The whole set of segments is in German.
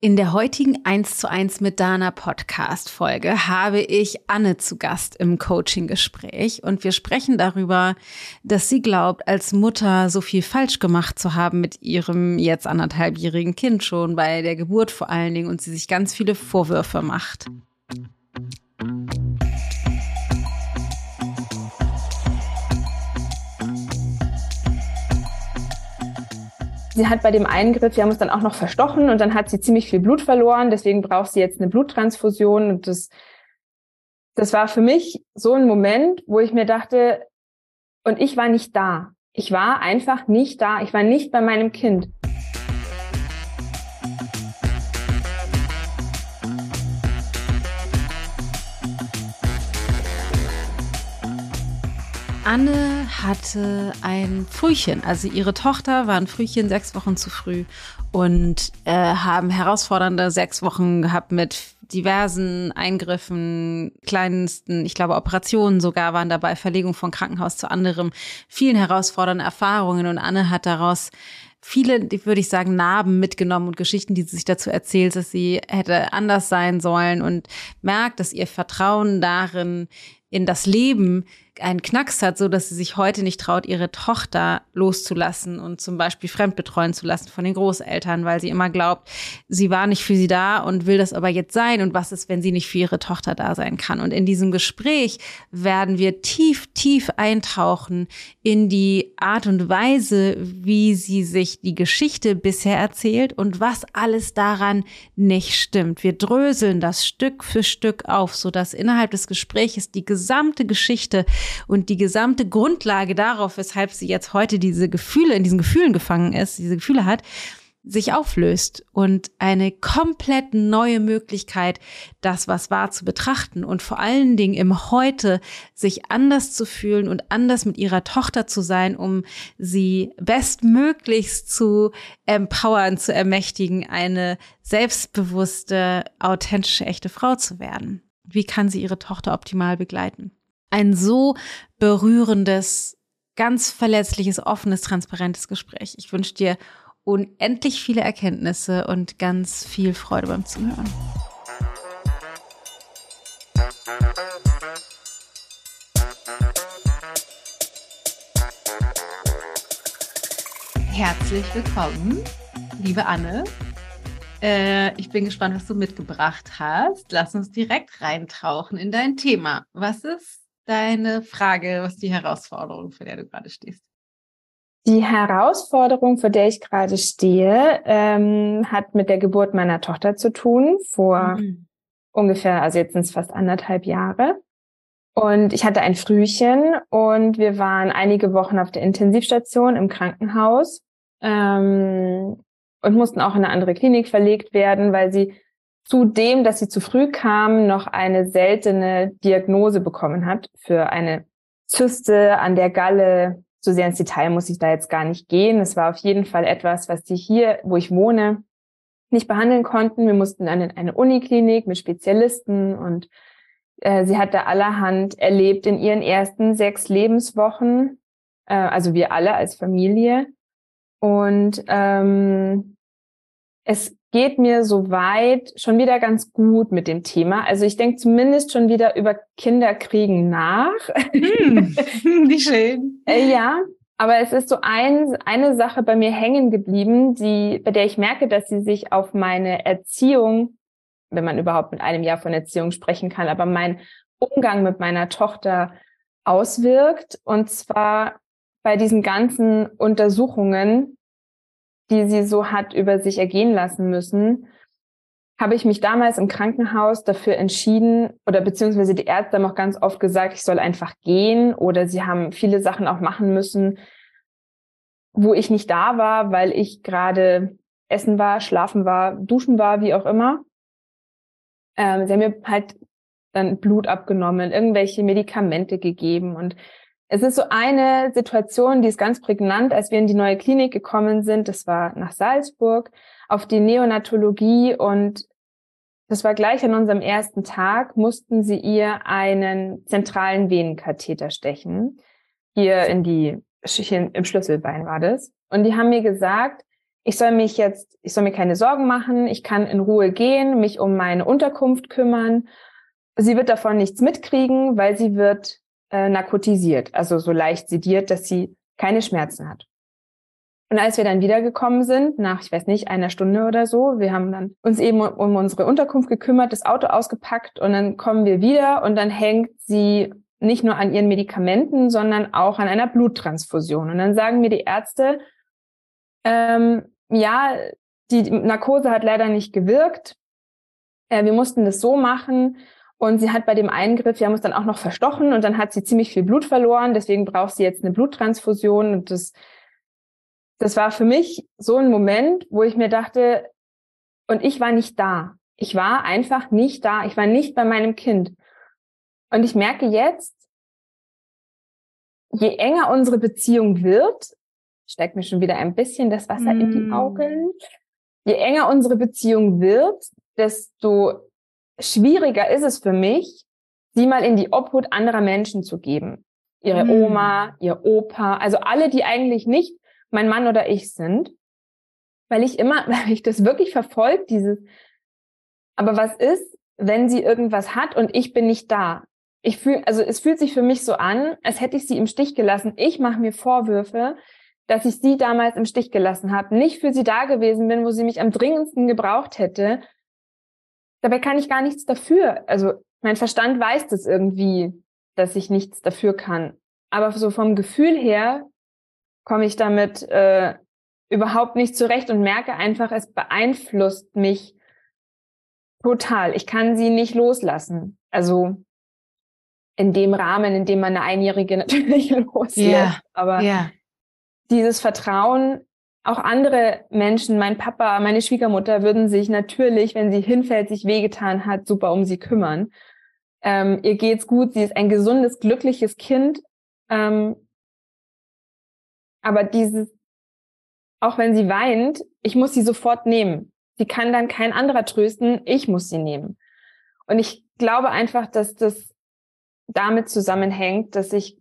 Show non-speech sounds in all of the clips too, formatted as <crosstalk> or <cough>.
In der heutigen 1 zu 1 mit Dana Podcast Folge habe ich Anne zu Gast im Coaching Gespräch und wir sprechen darüber, dass sie glaubt, als Mutter so viel falsch gemacht zu haben mit ihrem jetzt anderthalbjährigen Kind schon bei der Geburt vor allen Dingen und sie sich ganz viele Vorwürfe macht. Sie hat bei dem Eingriff, wir haben uns dann auch noch verstochen und dann hat sie ziemlich viel Blut verloren. Deswegen braucht sie jetzt eine Bluttransfusion. Und das, das war für mich so ein Moment, wo ich mir dachte, und ich war nicht da. Ich war einfach nicht da. Ich war nicht bei meinem Kind. Anne hatte ein Frühchen. Also ihre Tochter war ein Frühchen sechs Wochen zu früh und äh, haben herausfordernde sechs Wochen gehabt mit diversen Eingriffen, kleinsten, ich glaube Operationen sogar waren dabei, Verlegung von Krankenhaus zu anderem, vielen herausfordernden Erfahrungen und Anne hat daraus viele, würde ich sagen, Narben mitgenommen und Geschichten, die sie sich dazu erzählt, dass sie hätte anders sein sollen und merkt, dass ihr Vertrauen darin in das Leben einen Knacks hat, so dass sie sich heute nicht traut, ihre Tochter loszulassen und zum Beispiel fremdbetreuen zu lassen von den Großeltern, weil sie immer glaubt, sie war nicht für sie da und will das aber jetzt sein. Und was ist, wenn sie nicht für ihre Tochter da sein kann? Und in diesem Gespräch werden wir tief, tief eintauchen in die Art und Weise, wie sie sich die Geschichte bisher erzählt und was alles daran nicht stimmt. Wir dröseln das Stück für Stück auf, so dass innerhalb des Gespräches die gesamte Geschichte und die gesamte Grundlage darauf, weshalb sie jetzt heute diese Gefühle, in diesen Gefühlen gefangen ist, diese Gefühle hat, sich auflöst und eine komplett neue Möglichkeit, das, was war, zu betrachten und vor allen Dingen im Heute sich anders zu fühlen und anders mit ihrer Tochter zu sein, um sie bestmöglichst zu empowern, zu ermächtigen, eine selbstbewusste, authentische, echte Frau zu werden. Wie kann sie ihre Tochter optimal begleiten? Ein so berührendes, ganz verletzliches, offenes, transparentes Gespräch. Ich wünsche dir unendlich viele Erkenntnisse und ganz viel Freude beim Zuhören. Herzlich willkommen, liebe Anne. Äh, ich bin gespannt, was du mitgebracht hast. Lass uns direkt reintauchen in dein Thema. Was ist deine Frage, was die Herausforderung, vor der du gerade stehst? Die Herausforderung, vor der ich gerade stehe, ähm, hat mit der Geburt meiner Tochter zu tun, vor mhm. ungefähr, also jetzt sind es fast anderthalb Jahre. Und ich hatte ein Frühchen und wir waren einige Wochen auf der Intensivstation im Krankenhaus ähm, und mussten auch in eine andere Klinik verlegt werden, weil sie zudem, dass sie zu früh kam, noch eine seltene Diagnose bekommen hat für eine Zyste an der Galle. So sehr ins Detail muss ich da jetzt gar nicht gehen. Es war auf jeden Fall etwas, was sie hier, wo ich wohne, nicht behandeln konnten. Wir mussten dann in eine Uniklinik mit Spezialisten und äh, sie hat da allerhand erlebt in ihren ersten sechs Lebenswochen, äh, also wir alle als Familie. Und ähm, es geht mir soweit schon wieder ganz gut mit dem Thema. Also ich denke zumindest schon wieder über Kinderkriegen nach. Hm, <laughs> wie schön. Äh, ja, aber es ist so ein, eine Sache bei mir hängen geblieben, die, bei der ich merke, dass sie sich auf meine Erziehung, wenn man überhaupt mit einem Jahr von Erziehung sprechen kann, aber mein Umgang mit meiner Tochter auswirkt. Und zwar bei diesen ganzen Untersuchungen, die sie so hat über sich ergehen lassen müssen, habe ich mich damals im Krankenhaus dafür entschieden, oder beziehungsweise die Ärzte haben auch ganz oft gesagt, ich soll einfach gehen, oder sie haben viele Sachen auch machen müssen, wo ich nicht da war, weil ich gerade essen war, schlafen war, duschen war, wie auch immer. Ähm, sie haben mir halt dann Blut abgenommen, irgendwelche Medikamente gegeben und es ist so eine Situation, die ist ganz prägnant, als wir in die neue Klinik gekommen sind. Das war nach Salzburg auf die Neonatologie und das war gleich an unserem ersten Tag, mussten sie ihr einen zentralen Venenkatheter stechen. Hier in die, im Schlüsselbein war das. Und die haben mir gesagt, ich soll mich jetzt, ich soll mir keine Sorgen machen, ich kann in Ruhe gehen, mich um meine Unterkunft kümmern. Sie wird davon nichts mitkriegen, weil sie wird äh, narkotisiert, also so leicht sediert, dass sie keine Schmerzen hat. Und als wir dann wiedergekommen sind, nach, ich weiß nicht, einer Stunde oder so, wir haben dann uns eben um unsere Unterkunft gekümmert, das Auto ausgepackt und dann kommen wir wieder und dann hängt sie nicht nur an ihren Medikamenten, sondern auch an einer Bluttransfusion. Und dann sagen mir die Ärzte, ähm, ja, die Narkose hat leider nicht gewirkt. Äh, wir mussten das so machen. Und sie hat bei dem Eingriff, wir haben uns dann auch noch verstochen und dann hat sie ziemlich viel Blut verloren. Deswegen braucht sie jetzt eine Bluttransfusion. Und das, das war für mich so ein Moment, wo ich mir dachte, und ich war nicht da. Ich war einfach nicht da. Ich war nicht bei meinem Kind. Und ich merke jetzt, je enger unsere Beziehung wird, steigt mir schon wieder ein bisschen das Wasser mm. in die mm. Augen. Je enger unsere Beziehung wird, desto schwieriger ist es für mich, sie mal in die Obhut anderer Menschen zu geben. Ihre mm. Oma, ihr Opa, also alle, die eigentlich nicht mein Mann oder ich sind. Weil ich immer, <laughs> weil ich das wirklich verfolge, dieses, aber was ist, wenn sie irgendwas hat und ich bin nicht da? Ich fühle, also es fühlt sich für mich so an, als hätte ich sie im Stich gelassen. Ich mache mir Vorwürfe, dass ich sie damals im Stich gelassen habe, nicht für sie da gewesen bin, wo sie mich am dringendsten gebraucht hätte. Dabei kann ich gar nichts dafür. Also mein Verstand weiß das irgendwie, dass ich nichts dafür kann. Aber so vom Gefühl her komme ich damit äh, überhaupt nicht zurecht und merke einfach, es beeinflusst mich total. Ich kann sie nicht loslassen. Also in dem Rahmen, in dem man eine Einjährige <laughs> natürlich loslässt. Yeah. Aber yeah dieses Vertrauen, auch andere Menschen, mein Papa, meine Schwiegermutter würden sich natürlich, wenn sie hinfällt, sich wehgetan hat, super um sie kümmern. Ähm, ihr geht's gut, sie ist ein gesundes, glückliches Kind. Ähm, aber dieses, auch wenn sie weint, ich muss sie sofort nehmen. Sie kann dann kein anderer trösten, ich muss sie nehmen. Und ich glaube einfach, dass das damit zusammenhängt, dass ich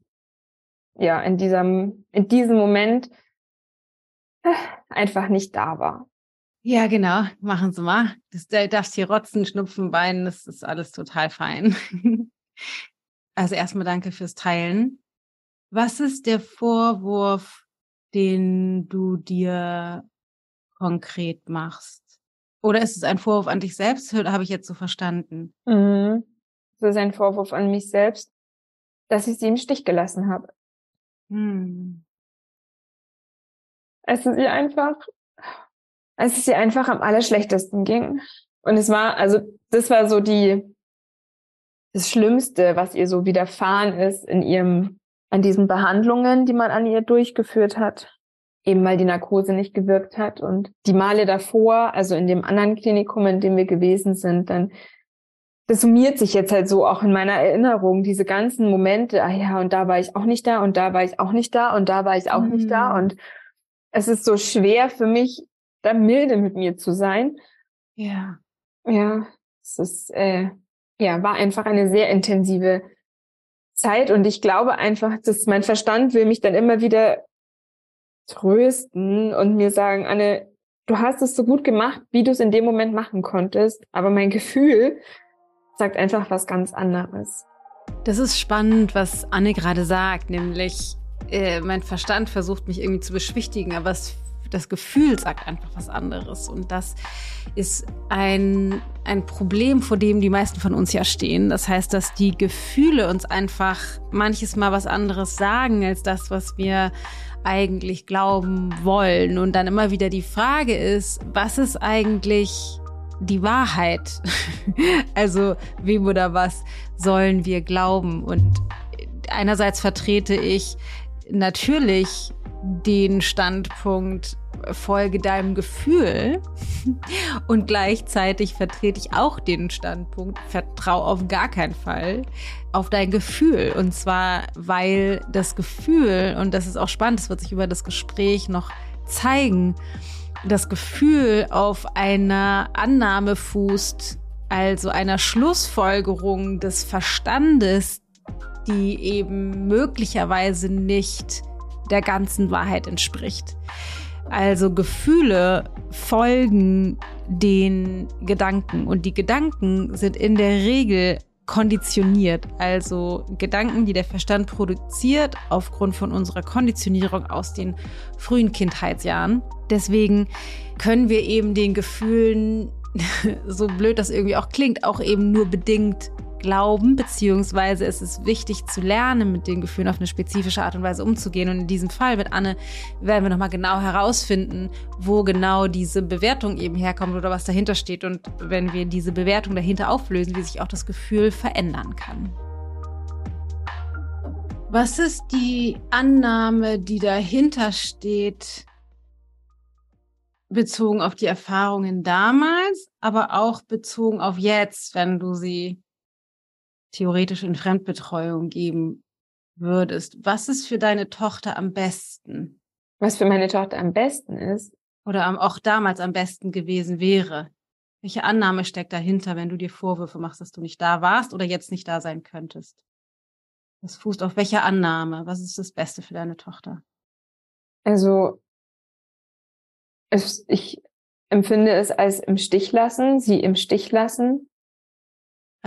ja in diesem in diesem Moment einfach nicht da war. Ja, genau. Machen Sie mal. Das, du darfst hier rotzen, schnupfen, weinen. Das ist alles total fein. <laughs> Also erstmal danke fürs Teilen. Was ist der Vorwurf, den du dir konkret machst? Oder ist es ein Vorwurf an dich selbst? Habe ich jetzt so verstanden? Mhm. Es ist ein Vorwurf an mich selbst, dass ich sie im Stich gelassen habe. Hm. Es ist ihr einfach, als es ihr einfach am allerschlechtesten ging. Und es war, also, das war so die, das Schlimmste, was ihr so widerfahren ist in ihrem, an diesen Behandlungen, die man an ihr durchgeführt hat. Eben weil die Narkose nicht gewirkt hat und die Male davor, also in dem anderen Klinikum, in dem wir gewesen sind, dann das summiert sich jetzt halt so auch in meiner Erinnerung, diese ganzen Momente, ah ja, und da war ich auch nicht da und da war ich auch nicht da und da war ich auch mhm. nicht da mhm. und es ist so schwer für mich, da milde mit mir zu sein. Ja. Ja, es ist, äh, ja, war einfach eine sehr intensive Zeit und ich glaube einfach, dass mein Verstand will mich dann immer wieder trösten und mir sagen, Anne, du hast es so gut gemacht, wie du es in dem Moment machen konntest, aber mein Gefühl sagt einfach was ganz anderes. Das ist spannend, was Anne gerade sagt, nämlich äh, mein Verstand versucht mich irgendwie zu beschwichtigen, aber es, das Gefühl sagt einfach was anderes. Und das ist ein, ein Problem, vor dem die meisten von uns ja stehen. Das heißt, dass die Gefühle uns einfach manches Mal was anderes sagen als das, was wir eigentlich glauben wollen. Und dann immer wieder die Frage ist, was ist eigentlich die Wahrheit. <laughs> also wem oder was sollen wir glauben? Und einerseits vertrete ich natürlich den Standpunkt, folge deinem Gefühl <laughs> und gleichzeitig vertrete ich auch den Standpunkt, vertrau auf gar keinen Fall auf dein Gefühl. Und zwar, weil das Gefühl, und das ist auch spannend, das wird sich über das Gespräch noch zeigen, das Gefühl auf einer Annahme fußt, also einer Schlussfolgerung des Verstandes, die eben möglicherweise nicht der ganzen Wahrheit entspricht. Also Gefühle folgen den Gedanken und die Gedanken sind in der Regel konditioniert, also Gedanken, die der Verstand produziert aufgrund von unserer Konditionierung aus den frühen Kindheitsjahren. Deswegen können wir eben den Gefühlen, <laughs> so blöd das irgendwie auch klingt, auch eben nur bedingt glauben, beziehungsweise es ist wichtig zu lernen, mit den Gefühlen auf eine spezifische Art und Weise umzugehen. Und in diesem Fall mit Anne werden wir nochmal genau herausfinden, wo genau diese Bewertung eben herkommt oder was dahinter steht. Und wenn wir diese Bewertung dahinter auflösen, wie sich auch das Gefühl verändern kann. Was ist die Annahme, die dahinter steht, bezogen auf die Erfahrungen damals, aber auch bezogen auf jetzt, wenn du sie theoretisch in Fremdbetreuung geben würdest, was ist für deine Tochter am besten? Was für meine Tochter am besten ist? Oder auch damals am besten gewesen wäre? Welche Annahme steckt dahinter, wenn du dir Vorwürfe machst, dass du nicht da warst oder jetzt nicht da sein könntest? Das fußt auf welcher Annahme? Was ist das Beste für deine Tochter? Also, es, ich empfinde es als im Stich lassen, sie im Stich lassen.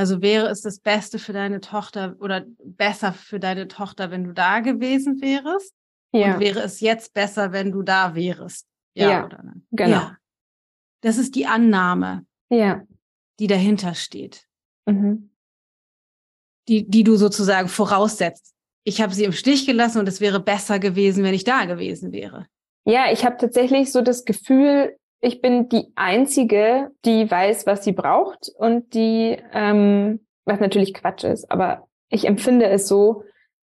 Also wäre es das Beste für deine Tochter oder besser für deine Tochter, wenn du da gewesen wärst? Ja. Und wäre es jetzt besser, wenn du da wärst? Ja, ja oder nein? Genau. Ja. Das ist die Annahme, ja. die dahinter steht. Mhm. Die, die du sozusagen voraussetzt. Ich habe sie im Stich gelassen und es wäre besser gewesen, wenn ich da gewesen wäre. Ja, ich habe tatsächlich so das Gefühl, ich bin die Einzige, die weiß, was sie braucht und die, ähm, was natürlich Quatsch ist, aber ich empfinde es so,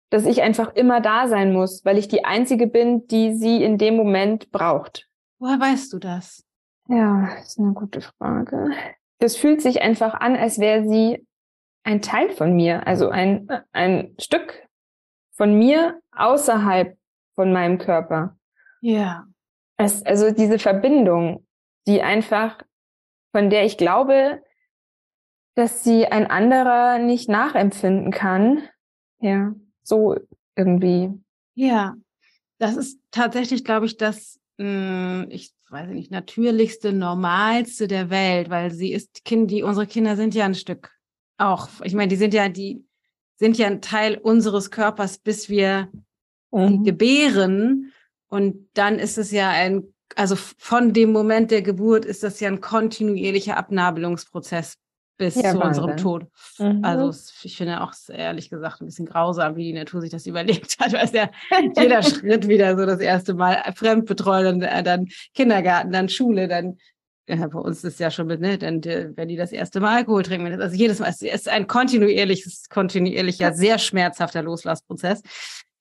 dass ich einfach immer da sein muss, weil ich die Einzige bin, die sie in dem Moment braucht. Woher weißt du das? Ja, ist eine gute Frage. Das fühlt sich einfach an, als wäre sie ein Teil von mir, also ein, ein Stück von mir außerhalb von meinem Körper. Ja. Es, also diese Verbindung, die einfach, von der ich glaube, dass sie ein anderer nicht nachempfinden kann. Ja, so irgendwie. Ja, das ist tatsächlich, glaube ich, das, mh, hm, ich weiß nicht, natürlichste, normalste der Welt, weil sie ist Kind, die, unsere Kinder sind ja ein Stück auch. Ich meine, die sind ja, die sind ja ein Teil unseres Körpers, bis wir mhm. gebären. Und dann ist es ja ein, also von dem Moment der Geburt ist das ja ein kontinuierlicher Abnabelungsprozess bis ja, zu Wahnsinn. unserem Tod. Mhm. Also ich finde auch ehrlich gesagt ein bisschen grausam, wie die Natur sich das <laughs> überlegt hat, weil es ja jeder <laughs> Schritt wieder so das erste Mal Fremdbetreuung, dann, dann Kindergarten, dann Schule, dann ja, bei uns ist es ja schon mit, ne, dann, wenn die das erste Mal Alkohol trinken, also jedes Mal, es ist ein kontinuierliches, kontinuierlicher, <laughs> sehr schmerzhafter Loslassprozess.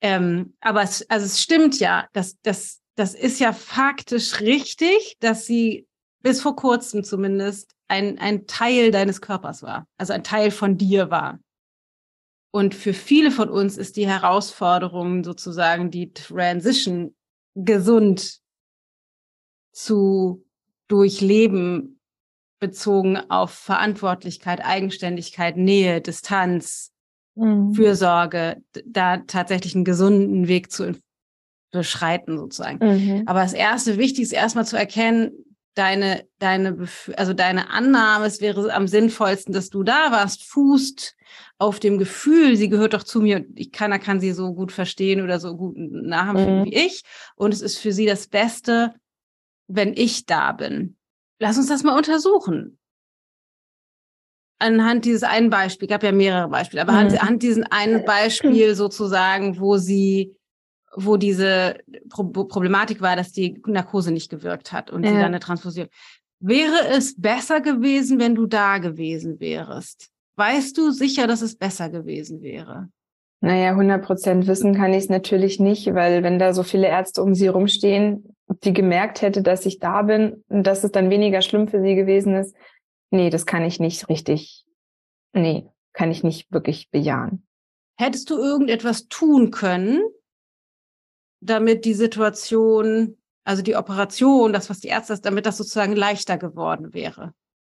Ähm, aber es, also es stimmt ja, dass das, das ist ja faktisch richtig, dass sie bis vor kurzem zumindest ein, ein Teil deines Körpers war, also ein Teil von dir war. Und für viele von uns ist die Herausforderung sozusagen die Transition gesund zu durchleben, bezogen auf Verantwortlichkeit, Eigenständigkeit, Nähe, Distanz, mhm. Fürsorge, da tatsächlich einen gesunden Weg zu beschreiten sozusagen. Mhm. Aber das erste Wichtige ist erstmal zu erkennen, deine, deine, also deine Annahme, es wäre am sinnvollsten, dass du da warst, fußt auf dem Gefühl, sie gehört doch zu mir, ich keiner kann sie so gut verstehen oder so gut nachempfinden mhm. wie ich. Und es ist für sie das Beste, wenn ich da bin. Lass uns das mal untersuchen anhand dieses einen Beispiel, gab ja mehrere Beispiele, aber mhm. anhand diesen einen Beispiel sozusagen, wo sie, wo diese Pro Problematik war, dass die Narkose nicht gewirkt hat und ja. sie dann eine Transfusion. Wäre es besser gewesen, wenn du da gewesen wärst? Weißt du sicher, dass es besser gewesen wäre? Naja, 100 Prozent wissen kann ich es natürlich nicht, weil wenn da so viele Ärzte um sie rumstehen, die gemerkt hätte, dass ich da bin und dass es dann weniger schlimm für sie gewesen ist, nee, das kann ich nicht richtig, nee, kann ich nicht wirklich bejahen. Hättest du irgendetwas tun können, damit die Situation, also die Operation, das, was die Ärzte, damit das sozusagen leichter geworden wäre?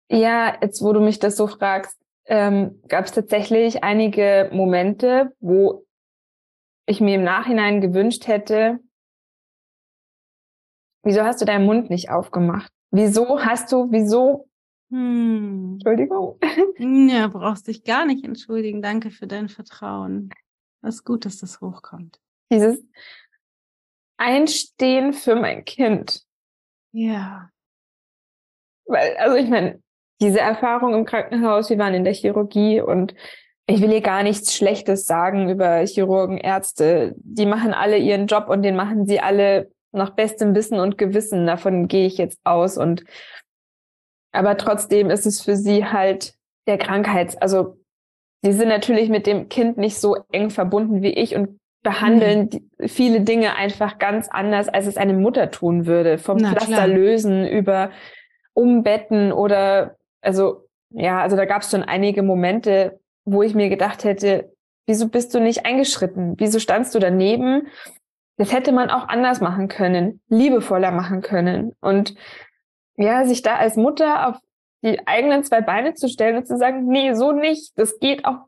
Ja, jetzt wo du mich das so fragst, ähm, gab es tatsächlich einige Momente, wo ich mir im Nachhinein gewünscht hätte, wieso hast du deinen Mund nicht aufgemacht? Wieso hast du, wieso? Hm. Entschuldigung. <laughs> Ja, brauchst dich gar nicht entschuldigen. Danke für dein Vertrauen. Es ist gut, dass das hochkommt. Dieses Einstehen für mein Kind. Ja. Weil, also ich meine, diese Erfahrung im Krankenhaus, wir waren in der Chirurgie und ich will hier gar nichts Schlechtes sagen über Chirurgen, Ärzte. Die machen alle ihren Job und den machen sie alle nach bestem Wissen und Gewissen. Davon gehe ich jetzt aus. Und aber trotzdem ist es für sie halt der Krankheits, also sie sind natürlich mit dem Kind nicht so eng verbunden wie ich und behandeln mhm. viele Dinge einfach ganz anders, als es eine Mutter tun würde. Vom Na, Pflaster klar. lösen über Umbetten oder also ja, also da gab es schon einige Momente, wo ich mir gedacht hätte, wieso bist du nicht eingeschritten? Wieso standst du daneben? Das hätte man auch anders machen können, liebevoller machen können. Und ja, sich da als Mutter auf die eigenen zwei Beine zu stellen und zu sagen, nee, so nicht. Das geht auch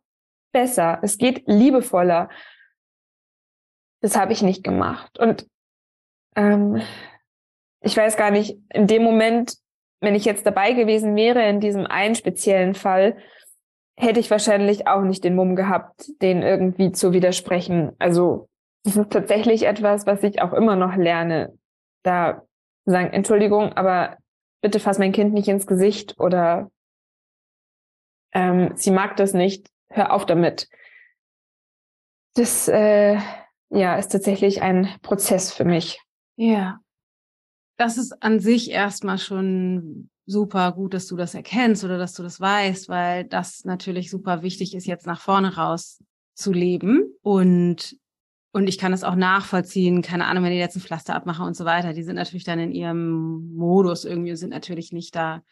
besser. Es geht liebevoller. Das habe ich nicht gemacht. Und ähm, ich weiß gar nicht, in dem Moment, wenn ich jetzt dabei gewesen wäre, in diesem einen speziellen Fall, hätte ich wahrscheinlich auch nicht den Mumm gehabt, den irgendwie zu widersprechen. Also das ist tatsächlich etwas, was ich auch immer noch lerne. Da sagen, Entschuldigung, aber bitte fass mein Kind nicht ins Gesicht oder ähm, sie mag das nicht, hör auf damit. Das äh, ja ist tatsächlich ein Prozess für mich. Ja. Das ist an sich erstmal schon super gut, dass du das erkennst oder dass du das weißt, weil das natürlich super wichtig ist, jetzt nach vorne raus zu leben. Und, und ich kann es auch nachvollziehen, keine Ahnung, wenn die jetzt ein Pflaster abmachen und so weiter, die sind natürlich dann in ihrem Modus irgendwie und sind natürlich nicht da.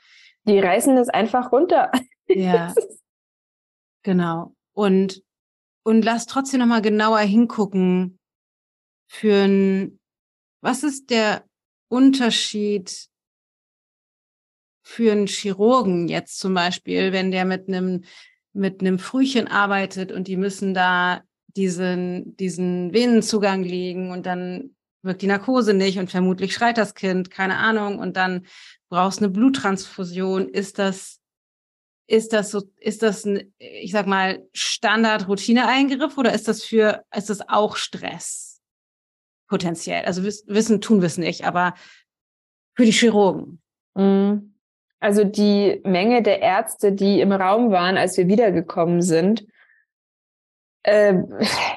Die reißen das einfach runter. Ja. <laughs> genau. Und, und lass trotzdem nochmal genauer hingucken für ein, was ist der Unterschied für einen Chirurgen jetzt zum Beispiel, wenn der mit einem mit einem Frühchen arbeitet und die müssen da diesen diesen Venenzugang legen und dann wirkt die Narkose nicht und vermutlich schreit das Kind, keine Ahnung, und dann brauchst eine Bluttransfusion. Ist das ist das so, ist das ein, ich sag mal, Standard-Routine-Eingriff oder ist das für, ist das auch Stress? Potenziell. Also wissen, tun wir es nicht, aber für die Chirurgen. Mhm. Also die Menge der Ärzte, die im Raum waren, als wir wiedergekommen sind, äh,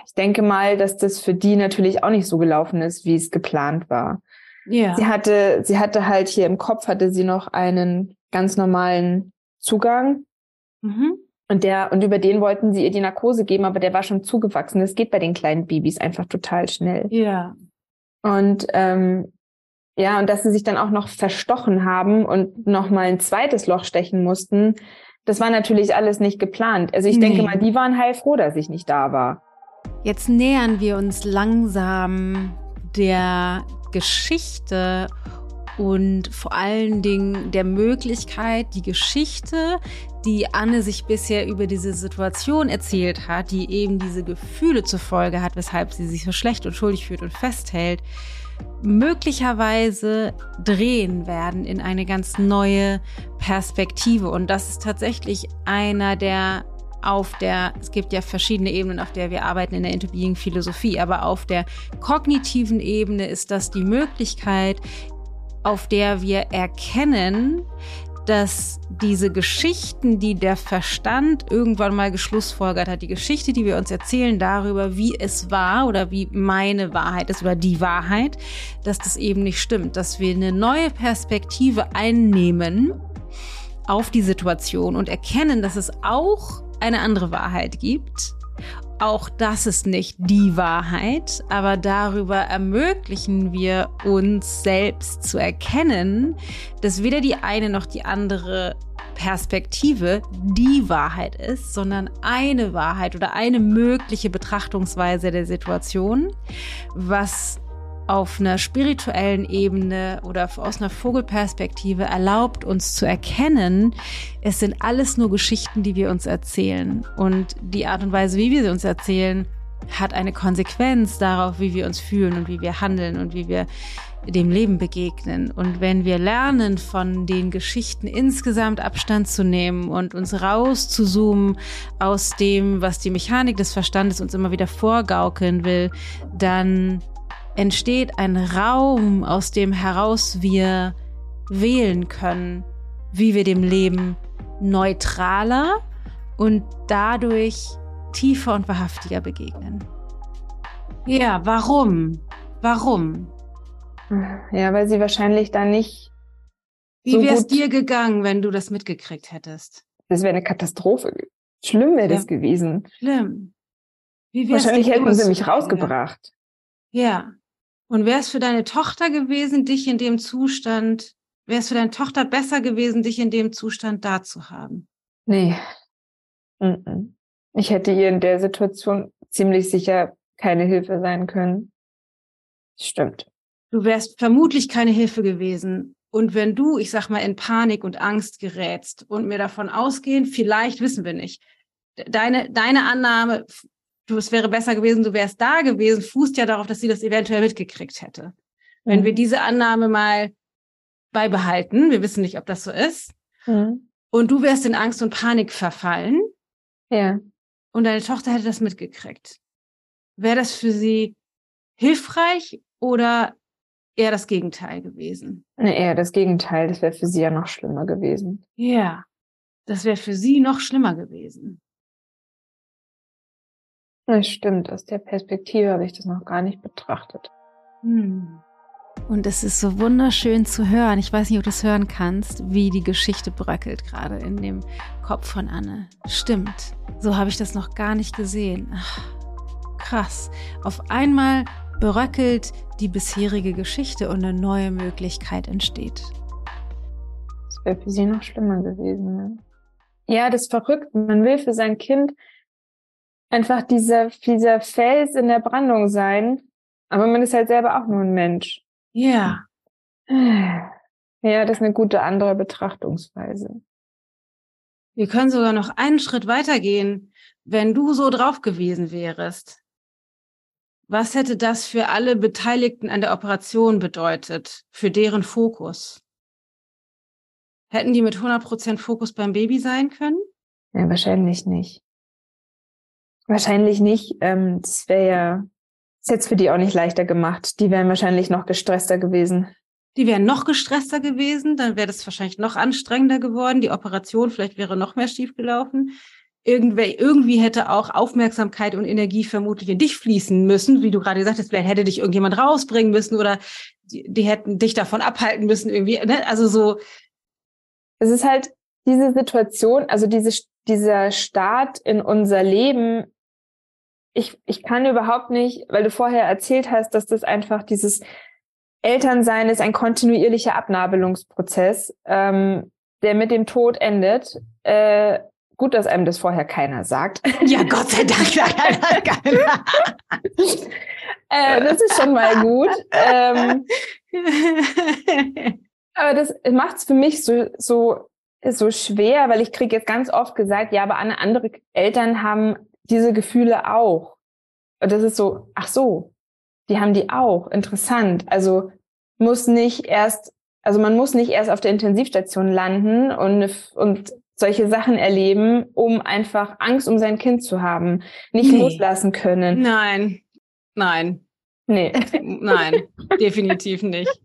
ich denke mal, dass das für die natürlich auch nicht so gelaufen ist, wie es geplant war. Ja. Sie hatte, sie hatte halt hier im Kopf hatte sie noch einen ganz normalen Zugang. Mhm. Und der, und über den wollten sie ihr die Narkose geben, aber der war schon zugewachsen. Das geht bei den kleinen Babys einfach total schnell. Ja. Und ähm, ja, und dass sie sich dann auch noch verstochen haben und noch mal ein zweites Loch stechen mussten, das war natürlich alles nicht geplant. Also ich nee. denke mal, die waren heilfroh, dass ich nicht da war. Jetzt nähern wir uns langsam der Geschichte und vor allen Dingen der Möglichkeit, die Geschichte, die Anne sich bisher über diese Situation erzählt hat, die eben diese Gefühle zur Folge hat, weshalb sie sich so schlecht und schuldig fühlt und festhält, möglicherweise drehen werden in eine ganz neue Perspektive. Und das ist tatsächlich einer der auf der, es gibt ja verschiedene Ebenen, auf der wir arbeiten in der Interbeing-Philosophie, aber auf der kognitiven Ebene ist das die Möglichkeit, auf der wir erkennen, dass diese Geschichten, die der Verstand irgendwann mal geschlussfolgert hat, die Geschichte, die wir uns erzählen darüber, wie es war oder wie meine Wahrheit ist oder die Wahrheit, dass das eben nicht stimmt, dass wir eine neue Perspektive einnehmen auf die Situation und erkennen, dass es auch eine andere Wahrheit gibt auch das ist nicht die Wahrheit, aber darüber ermöglichen wir uns selbst zu erkennen, dass weder die eine noch die andere Perspektive die Wahrheit ist, sondern eine Wahrheit oder eine mögliche Betrachtungsweise der Situation, was auf einer spirituellen Ebene oder aus einer Vogelperspektive erlaubt uns zu erkennen, es sind alles nur Geschichten, die wir uns erzählen. Und die Art und Weise, wie wir sie uns erzählen, hat eine Konsequenz darauf, wie wir uns fühlen und wie wir handeln und wie wir dem Leben begegnen. Und wenn wir lernen, von den Geschichten insgesamt Abstand zu nehmen und uns rauszuzoomen aus dem, was die Mechanik des Verstandes uns immer wieder vorgaukeln will, dann entsteht ein Raum, aus dem heraus wir wählen können, wie wir dem Leben neutraler und dadurch tiefer und wahrhaftiger begegnen. Ja, warum? Warum? Ja, weil sie wahrscheinlich dann nicht. Wie so wäre es dir gegangen, wenn du das mitgekriegt hättest? Das wäre eine Katastrophe. Schlimm wäre ja. das gewesen. Schlimm. Wie wahrscheinlich hätten sie mich rausgebracht. Ja. Und wäre es für deine Tochter gewesen, dich in dem Zustand, wäre es für deine Tochter besser gewesen, dich in dem Zustand da zu haben? Nee. Ich hätte ihr in der Situation ziemlich sicher keine Hilfe sein können. Stimmt. Du wärst vermutlich keine Hilfe gewesen. Und wenn du, ich sag mal, in Panik und Angst gerätst und mir davon ausgehen, vielleicht wissen wir nicht, deine, deine Annahme, du, es wäre besser gewesen, du wärst da gewesen, fußt ja darauf, dass sie das eventuell mitgekriegt hätte. Wenn mhm. wir diese Annahme mal beibehalten, wir wissen nicht, ob das so ist, mhm. und du wärst in Angst und Panik verfallen, ja. und deine Tochter hätte das mitgekriegt, wäre das für sie hilfreich oder eher das Gegenteil gewesen. Nee, eher das Gegenteil. Das wäre für sie ja noch schlimmer gewesen. Ja, das wäre für sie noch schlimmer gewesen. Das stimmt. Aus der Perspektive habe ich das noch gar nicht betrachtet. Hm. Und es ist so wunderschön zu hören. Ich weiß nicht, ob du es hören kannst, wie die Geschichte bröckelt gerade in dem Kopf von Anne. Stimmt. So habe ich das noch gar nicht gesehen. Ach, krass. Auf einmal beröckelt die bisherige Geschichte und eine neue Möglichkeit entsteht. Das wäre für sie noch schlimmer gewesen. Ne? Ja, das ist verrückt. Man will für sein Kind einfach dieser, dieser Fels in der Brandung sein, aber man ist halt selber auch nur ein Mensch. Ja. <sighs> Ja, das ist eine gute andere Betrachtungsweise. Wir können sogar noch einen Schritt weitergehen, wenn du so drauf gewesen wärst. Was hätte das für alle Beteiligten an der Operation bedeutet, für deren Fokus? Hätten die mit 100% Fokus beim Baby sein können? Ja, wahrscheinlich nicht. Wahrscheinlich nicht. Ähm, das wäre ja ist jetzt für die auch nicht leichter gemacht. Die wären wahrscheinlich noch gestresster gewesen. Die wären noch gestresster gewesen, dann wäre das wahrscheinlich noch anstrengender geworden. Die Operation vielleicht wäre noch mehr schiefgelaufen irgendwer, irgendwie hätte auch Aufmerksamkeit und Energie vermutlich in dich fließen müssen, wie du gerade gesagt hast, vielleicht hätte dich irgendjemand rausbringen müssen oder die, die hätten dich davon abhalten müssen irgendwie. Ne? Also so. Es ist halt diese Situation, also diese, dieser Start in unser Leben. Ich, ich kann überhaupt nicht, weil du vorher erzählt hast, dass das einfach dieses Elternsein ist ein kontinuierlicher Abnabelungsprozess, ähm, der mit dem Tod endet. Äh, Gut, dass einem das vorher keiner sagt. <laughs> Ja, Gott sei Dank sagt keiner. <laughs> keiner. äh, das ist schon mal gut. Ähm, aber das macht es für mich so, so, so schwer, weil ich kriege jetzt ganz oft gesagt, ja, aber andere Eltern haben diese Gefühle auch. Und das ist so, ach so, die haben die auch. Interessant. Also muss nicht erst, also man muss nicht erst auf der Intensivstation landen und, und solche Sachen erleben, um einfach Angst um sein Kind zu haben, nicht nee. loslassen können. Nein, nein. Nee. <laughs> Nein, definitiv nicht.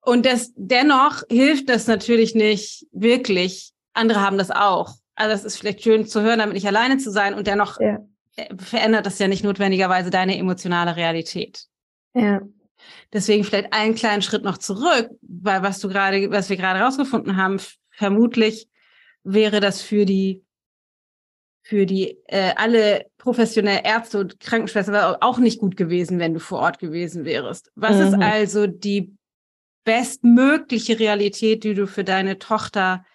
Und das, dennoch hilft das natürlich nicht wirklich. Andere haben das auch. Also es ist vielleicht schön zu hören, damit nicht alleine zu sein und dennoch ja. verändert das ja nicht notwendigerweise deine emotionale Realität. Ja. Deswegen vielleicht einen kleinen Schritt noch zurück, weil was du gerade, was wir gerade rausgefunden haben, vermutlich wäre das für die für die äh, alle professionelle Ärzte und Krankenschwestern auch nicht gut gewesen, wenn du vor Ort gewesen wärst. Was mhm. ist also die bestmögliche Realität, die du für deine Tochter,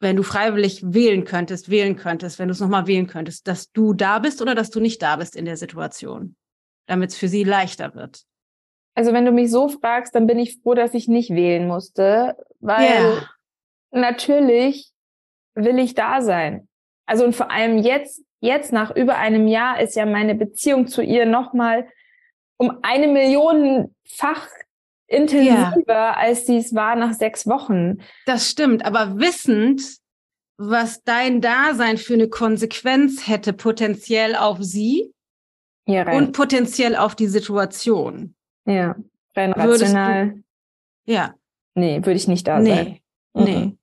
wenn du freiwillig wählen könntest, wählen könntest, wenn du es nochmal wählen könntest, dass du da bist oder dass du nicht da bist in der Situation, damit es für sie leichter wird? Also wenn du mich so fragst, dann bin ich froh, dass ich nicht wählen musste, weil yeah. natürlich will ich da sein. Also und vor allem jetzt, jetzt nach über einem Jahr ist ja meine Beziehung zu ihr nochmal um eine Millionenfach intensiver, ja. als sie es war nach sechs Wochen. Das stimmt, aber wissend, was dein Dasein für eine Konsequenz hätte, potenziell auf sie und potenziell auf die Situation. Ja, rein rational. Du, ja. Nee, würde ich nicht da nee, sein. Nee. Mhm.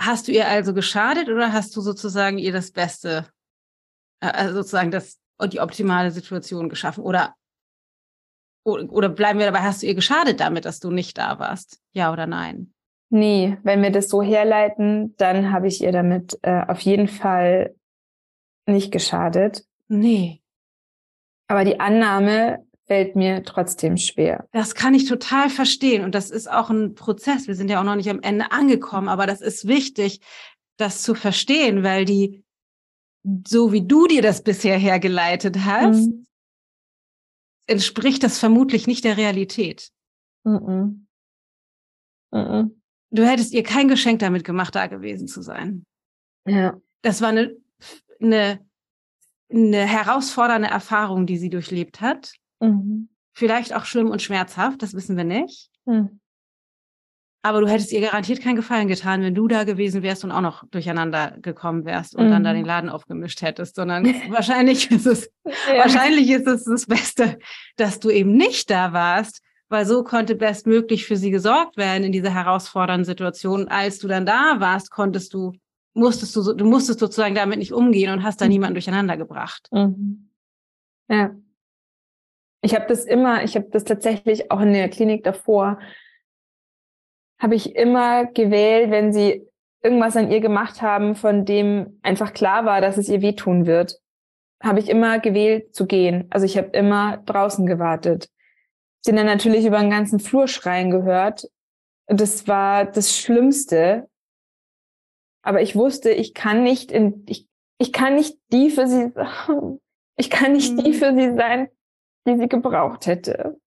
Hast du ihr also geschadet oder hast du sozusagen ihr das Beste, also sozusagen das die optimale Situation geschaffen? Oder, oder bleiben wir dabei, hast du ihr geschadet damit, dass du nicht da warst? Ja oder nein? Nee, wenn wir das so herleiten, dann habe ich ihr damit äh, auf jeden Fall nicht geschadet. Nee. Aber die Annahme fällt mir trotzdem schwer. Das kann ich total verstehen. Und das ist auch ein Prozess. Wir sind ja auch noch nicht am Ende angekommen, aber das ist wichtig, das zu verstehen, weil die, so wie du dir das bisher hergeleitet hast, mhm. Entspricht das vermutlich nicht der Realität. Mhm. Mhm. Du hättest ihr kein Geschenk damit gemacht, da gewesen zu sein. Ja. Das war eine, eine, eine herausfordernde Erfahrung, die sie durchlebt hat. Mhm. Vielleicht auch schlimm und schmerzhaft, das wissen wir nicht. Mhm. Aber du hättest ihr garantiert keinen Gefallen getan, wenn du da gewesen wärst und auch noch durcheinander gekommen wärst und mhm. dann da den Laden aufgemischt hättest, sondern <laughs> wahrscheinlich ist es, ja. wahrscheinlich ist es das Beste, dass du eben nicht da warst, weil so konnte bestmöglich für sie gesorgt werden in dieser herausfordernden Situation. Als du dann da warst, konntest du, musstest du, du musstest sozusagen damit nicht umgehen und hast da mhm. niemanden durcheinander gebracht. Mhm. Ja. Ich habe das immer, ich habe das tatsächlich auch in der Klinik davor, habe ich immer gewählt, wenn sie irgendwas an ihr gemacht haben, von dem einfach klar war, dass es ihr wehtun wird, habe ich immer gewählt zu gehen. Also ich habe immer draußen gewartet. Sie dann natürlich über den ganzen Flur schreien gehört. Das war das Schlimmste. Aber ich wusste, ich kann nicht in, ich, ich kann nicht die für sie, <laughs> ich kann nicht die mhm. für sie sein, die sie gebraucht hätte.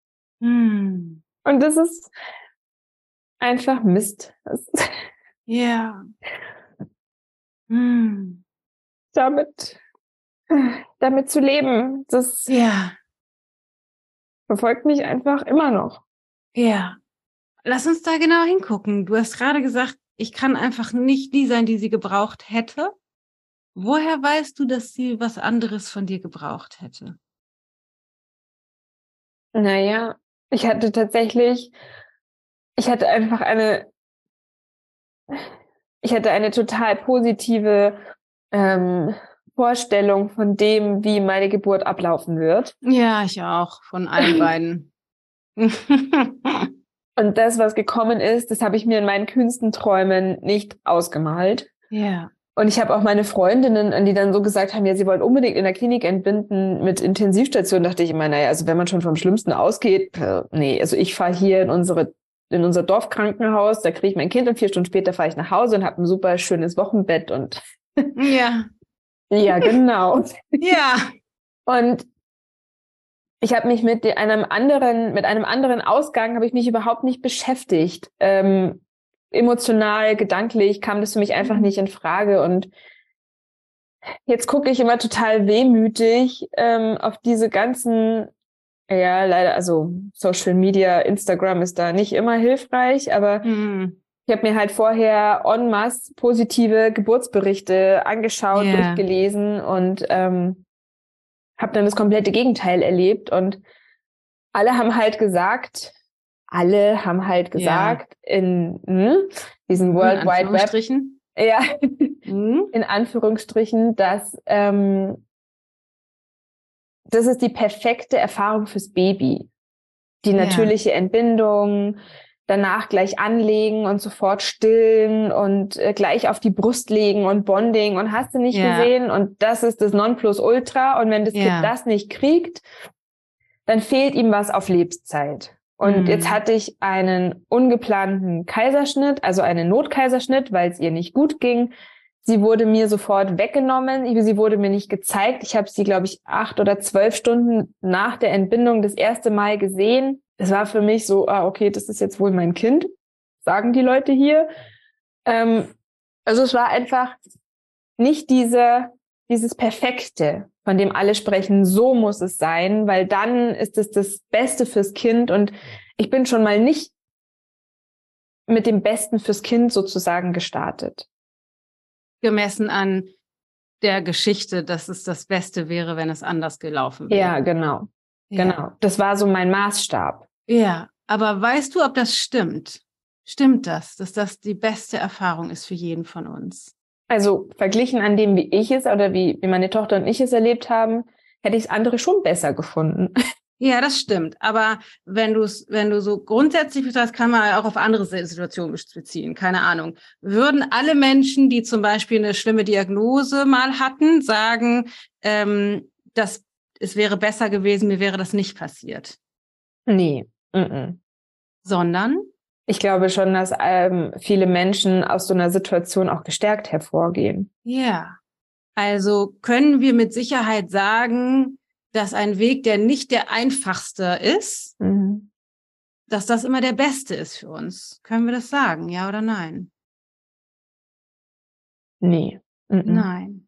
Hm. Und das ist einfach Mist. Ja. Hm. Damit, damit zu leben, das ja. verfolgt mich einfach immer noch. Ja. Lass uns da genau hingucken. Du hast gerade gesagt, ich kann einfach nicht die sein, die sie gebraucht hätte. Woher weißt du, dass sie was anderes von dir gebraucht hätte? Naja, ich hatte tatsächlich, ich hatte einfach eine, ich hatte eine total positive ähm, Vorstellung von dem, wie meine Geburt ablaufen wird. Ja, ich auch, von allen <clears throat> beiden. <laughs> Und das, was gekommen ist, das habe ich mir in meinen kühnsten Träumen nicht ausgemalt. Ja. Und ich habe auch meine Freundinnen, an die dann so gesagt haben, ja, sie wollen unbedingt in der Klinik entbinden mit Intensivstation, dachte ich immer, naja, also wenn man schon vom Schlimmsten ausgeht, nee, also ich fahre hier in unsere in unser Dorfkrankenhaus, da kriege ich mein Kind und vier Stunden später fahre ich nach Hause und habe ein super schönes Wochenbett und ja, <laughs> ja, genau, ja. Und ich habe mich mit einem anderen, mit einem anderen Ausgang habe ich mich überhaupt nicht beschäftigt. Ähm, emotional, gedanklich kam das für mich einfach mhm. nicht in Frage. Und jetzt gucke ich immer total wehmütig ähm, auf diese ganzen, ja, leider, also Social Media, Instagram ist da nicht immer hilfreich, aber mhm. ich habe mir halt vorher en masse positive Geburtsberichte angeschaut, yeah. durchgelesen und ähm, habe dann das komplette Gegenteil erlebt. Und alle haben halt gesagt, alle haben halt gesagt, ja. in hm, diesem World Wide Web, ja, mhm. in Anführungsstrichen, dass ähm, das ist die perfekte Erfahrung fürs Baby. Die natürliche ja. Entbindung, danach gleich anlegen und sofort stillen und äh, gleich auf die Brust legen und Bonding und hast du nicht ja. gesehen und das ist das Nonplusultra und wenn das ja. Kind das nicht kriegt, dann fehlt ihm was auf Lebenszeit. Und mhm. jetzt hatte ich einen ungeplanten Kaiserschnitt, also einen Notkaiserschnitt, weil es ihr nicht gut ging. Sie wurde mir sofort weggenommen. Sie wurde mir nicht gezeigt. Ich habe sie, glaube ich, acht oder zwölf Stunden nach der Entbindung das erste Mal gesehen. Es war für mich so, ah, okay, das ist jetzt wohl mein Kind, sagen die Leute hier. Ähm, also es war einfach nicht diese dieses Perfekte, von dem alle sprechen, so muss es sein, weil dann ist es das Beste fürs Kind und ich bin schon mal nicht mit dem Besten fürs Kind sozusagen gestartet. Gemessen an der Geschichte, dass es das Beste wäre, wenn es anders gelaufen wäre. Ja, genau. Ja. Genau. Das war so mein Maßstab. Ja, aber weißt du, ob das stimmt? Stimmt das, dass das die beste Erfahrung ist für jeden von uns? Also verglichen an dem, wie ich es oder wie, wie meine Tochter und ich es erlebt haben, hätte ich es andere schon besser gefunden. <laughs> Ja, das stimmt. Aber wenn du es, wenn du so grundsätzlich betrachtest, kann man auch auf andere Situationen beziehen. Keine Ahnung. Würden alle Menschen, die zum Beispiel eine schlimme Diagnose mal hatten, sagen, ähm, dass es wäre besser gewesen, mir wäre das nicht passiert? Nee. Mm -mm. Sondern? Ich glaube schon, dass ähm, viele Menschen aus so einer Situation auch gestärkt hervorgehen. Ja. Also können wir mit Sicherheit sagen, dass ein Weg, der nicht der einfachste ist, mhm. dass das immer der beste ist für uns. Können wir das sagen, ja oder nein? Nee. Mhm. Nein.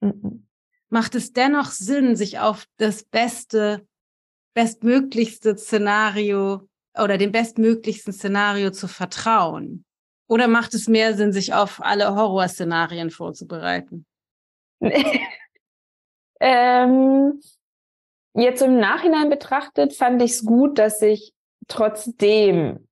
Mhm. Macht es dennoch Sinn, sich auf das beste, bestmöglichste Szenario oder dem bestmöglichsten Szenario zu vertrauen? Oder macht es mehr Sinn, sich auf alle Horrorszenarien vorzubereiten? <laughs> ähm, Jetzt im Nachhinein betrachtet fand ich es gut, dass ich trotzdem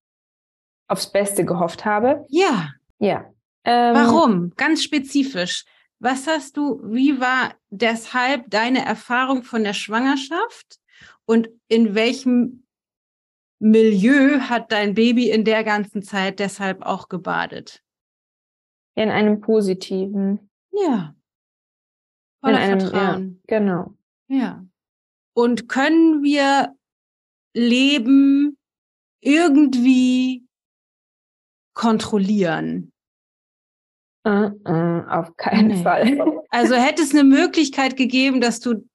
aufs Beste gehofft habe. Ja. Ja. Ähm, Warum? Ganz spezifisch. Was hast du, wie war deshalb deine Erfahrung von der Schwangerschaft und in welchem Milieu hat dein Baby in der ganzen Zeit deshalb auch gebadet? In einem positiven. Ja. Voller in einem, Vertrauen. Ja, genau. Ja. Und können wir Leben irgendwie kontrollieren? Uh, uh, auf keinen nee. Fall. <laughs> Also hätte es eine Möglichkeit gegeben, dass du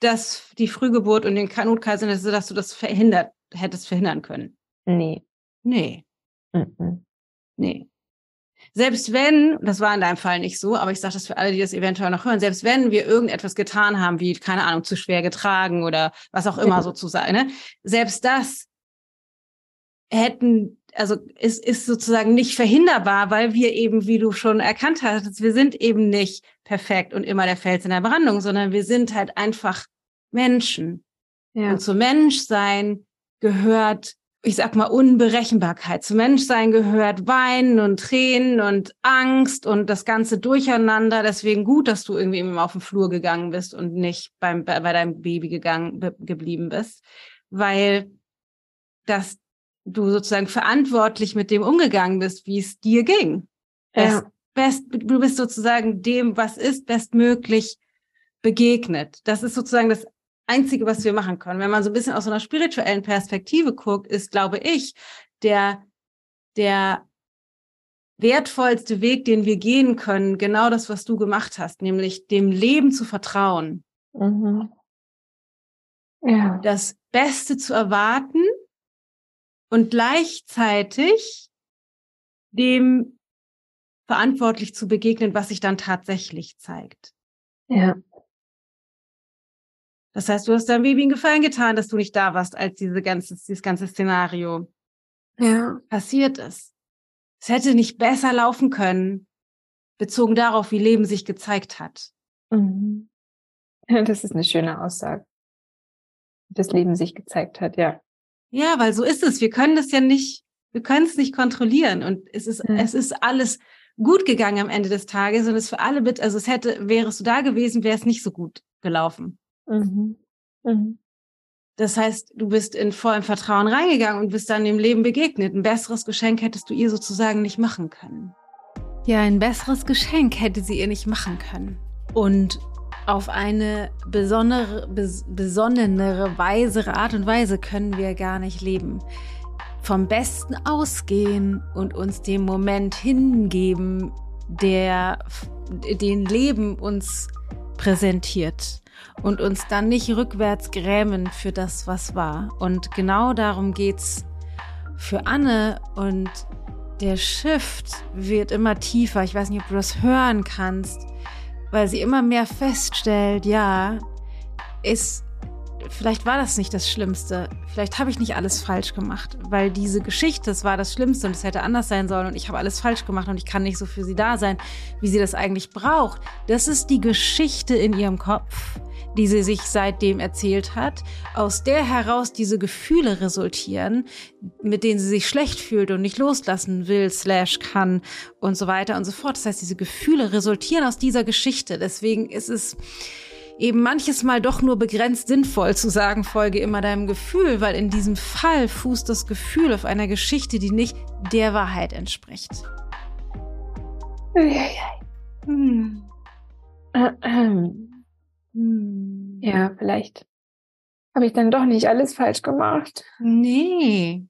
das, die Frühgeburt und den Notkaiserschnitt, dass du das verhindert, hättest verhindern können? Nee. Nee. Uh nee selbst wenn, das war in deinem Fall nicht so, aber ich sage das für alle, die das eventuell noch hören, selbst wenn wir irgendetwas getan haben, wie, keine Ahnung, zu schwer getragen oder was auch immer sozusagen, ne? selbst das hätten, also ist, ist sozusagen nicht verhinderbar, weil wir eben, wie du schon erkannt hast, wir sind eben nicht perfekt und immer der Fels in der Brandung, sondern wir sind halt einfach Menschen. Ja. Und zum Menschsein gehört ich sag mal, Unberechenbarkeit. Zum Menschsein gehört Weinen und Tränen und Angst und das ganze Durcheinander. Deswegen gut, dass du irgendwie immer auf den Flur gegangen bist und nicht beim, bei, bei deinem Baby gegangen, geblieben bist. Weil dass du sozusagen verantwortlich mit dem umgegangen bist, wie es dir ging. Ja. Best, du bist sozusagen dem, was ist, bestmöglich begegnet. Das ist sozusagen das Einzige, was wir machen können. Wenn man so ein bisschen aus so einer spirituellen Perspektive guckt, ist, glaube ich, der, der wertvollste Weg, den wir gehen können, genau das, was du gemacht hast, nämlich dem Leben zu vertrauen. Mhm. Ja. Das Beste zu erwarten und gleichzeitig dem verantwortlich zu begegnen, was sich dann tatsächlich zeigt. Ja. Das heißt, du hast deinem Baby einen Gefallen getan, dass du nicht da warst, als diese ganze, dieses ganze Szenario ja. passiert ist. Es hätte nicht besser laufen können, bezogen darauf, wie Leben sich gezeigt hat. Mhm. <laughs> Das ist eine schöne Aussage. Das Leben sich gezeigt hat, ja. Ja, weil so ist es. Wir können das ja nicht, wir können es nicht kontrollieren. Und es ist, mhm. es ist alles gut gegangen am Ende des Tages und es für alle mit, also es hätte, wärest du da gewesen, wäre es nicht so gut gelaufen. Mhm. Mhm. Das heißt, du bist in vollem Vertrauen reingegangen und bist dann dem Leben begegnet. Ein besseres Geschenk hättest du ihr sozusagen nicht machen können. Ja, ein besseres Geschenk hätte sie ihr nicht machen können. Und auf eine besondere, bes besonnenere, weisere Art und Weise können wir gar nicht leben. Vom Besten ausgehen und uns dem Moment hingeben, der den Leben uns präsentiert und uns dann nicht rückwärts grämen für das, was war. Und genau darum geht's für Anne und der Shift wird immer tiefer. Ich weiß nicht, ob du das hören kannst. weil sie immer mehr feststellt, ja, ist vielleicht war das nicht das Schlimmste. Vielleicht habe ich nicht alles falsch gemacht, weil diese Geschichte, es war das Schlimmste und es hätte anders sein sollen und ich habe alles falsch gemacht und ich kann nicht so für sie da sein, wie sie das eigentlich braucht. Das ist die Geschichte in ihrem Kopf, die sie sich seitdem erzählt hat, aus der heraus diese Gefühle resultieren, mit denen sie sich schlecht fühlt und nicht loslassen will, slash kann und so weiter und so fort. Das heißt, diese Gefühle resultieren aus dieser Geschichte. Deswegen ist es eben manches Mal doch nur begrenzt sinnvoll zu sagen, folge immer deinem Gefühl, weil in diesem Fall fußt das Gefühl auf einer Geschichte, die nicht der Wahrheit entspricht. Hm. <clears throat> Ja, vielleicht habe ich dann doch nicht alles falsch gemacht. Nee.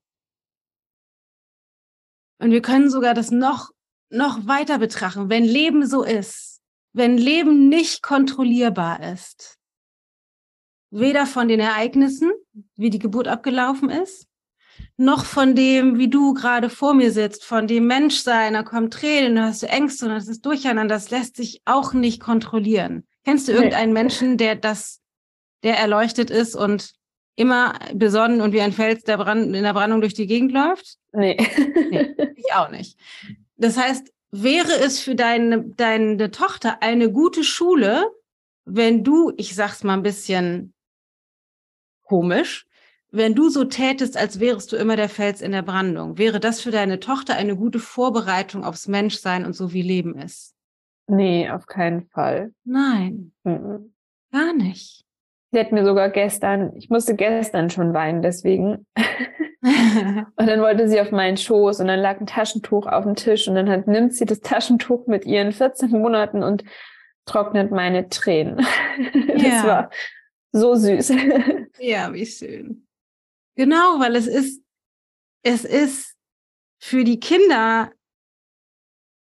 Und wir können sogar das noch, noch weiter betrachten. Wenn Leben so ist, wenn Leben nicht kontrollierbar ist, weder von den Ereignissen, wie die Geburt abgelaufen ist, noch von dem, wie du gerade vor mir sitzt, von dem Menschsein, da kommen Tränen, da hast du Ängste und das ist Durcheinander, das lässt sich auch nicht kontrollieren. Kennst du irgendeinen Menschen, der das, der erleuchtet ist und immer besonnen und wie ein Fels der Brand, in der Brandung durch die Gegend läuft? Nee. nee. Ich auch nicht. Das heißt, wäre es für deine, deine Tochter eine gute Schule, wenn du, ich sag's mal ein bisschen komisch, wenn du so tätest, als wärst du immer der Fels in der Brandung, wäre das für deine Tochter eine gute Vorbereitung aufs Menschsein und so wie Leben ist? Nee, auf keinen Fall. Nein. Mhm. Gar nicht. Sie hat mir sogar gestern, ich musste gestern schon weinen, deswegen. <laughs> und dann wollte sie auf meinen Schoß und dann lag ein Taschentuch auf dem Tisch und dann hat, nimmt sie das Taschentuch mit ihren 14 Monaten und trocknet meine Tränen. <laughs> das ja. war so süß. <laughs> ja, wie schön. Genau, weil es ist, es ist für die Kinder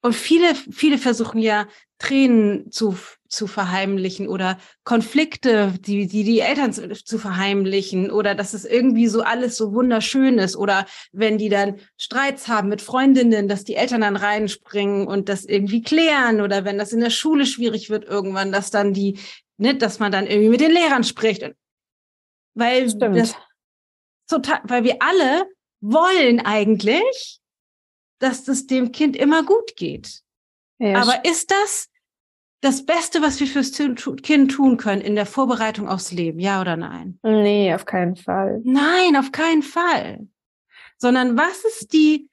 und viele, viele versuchen ja Tränen zu, zu verheimlichen oder Konflikte, die, die die Eltern zu, zu verheimlichen oder dass es irgendwie so alles so wunderschön ist oder wenn die dann Streits haben mit Freundinnen, dass die Eltern dann reinspringen und das irgendwie klären oder wenn das in der Schule schwierig wird irgendwann, dass dann die, ne, dass man dann irgendwie mit den Lehrern spricht. Weil Stimmt. das total, weil wir alle wollen eigentlich, dass es dem Kind immer gut geht. Ja, Aber ist das das Beste, was wir fürs Kind tun können in der Vorbereitung aufs Leben? Ja oder nein? Nee, auf keinen Fall. Nein, auf keinen Fall. Sondern was ist die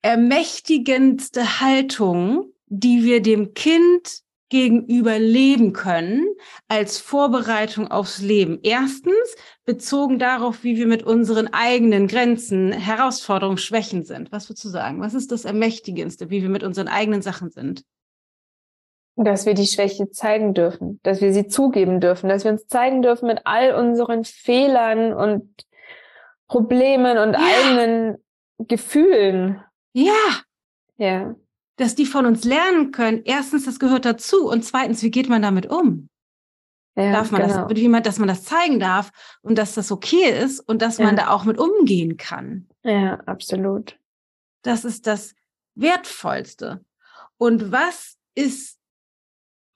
ermächtigendste Haltung, die wir dem Kind gegenüber leben können als Vorbereitung aufs Leben. Erstens bezogen darauf, wie wir mit unseren eigenen Grenzen, Herausforderungen, Schwächen sind. Was würdest du sagen? Was ist das Ermächtigendste, wie wir mit unseren eigenen Sachen sind? Dass wir die Schwäche zeigen dürfen, dass wir sie zugeben dürfen, dass wir uns zeigen dürfen mit all unseren Fehlern und Problemen und ja. eigenen Gefühlen. Ja. Ja. Dass die von uns lernen können. Erstens, das gehört dazu. Und zweitens, wie geht man damit um? Ja, darf man genau. das, wie man, dass man das zeigen darf und dass das okay ist und dass ja. man da auch mit umgehen kann. Ja, absolut. Das ist das Wertvollste. Und was ist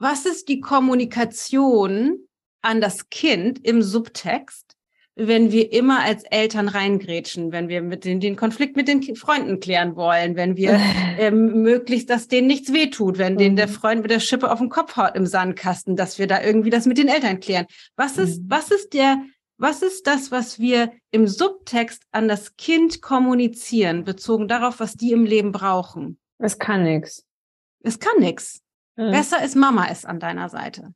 was ist die Kommunikation an das Kind im Subtext, wenn wir immer als Eltern reingrätschen, wenn wir mit den, den Konflikt mit den Freunden klären wollen, wenn wir <laughs> ähm, möglichst, dass denen nichts wehtut, wenn mhm. denen der mhm. Freund mit der Schippe auf den Kopf haut im Sandkasten, dass wir da irgendwie das mit den Eltern klären. Was ist, mhm. was ist der, was ist das, was wir im Subtext an das Kind kommunizieren, bezogen darauf, was die im Leben brauchen? Es kann nichts. Es kann nichts. Mhm. Besser ist Mama ist an deiner Seite.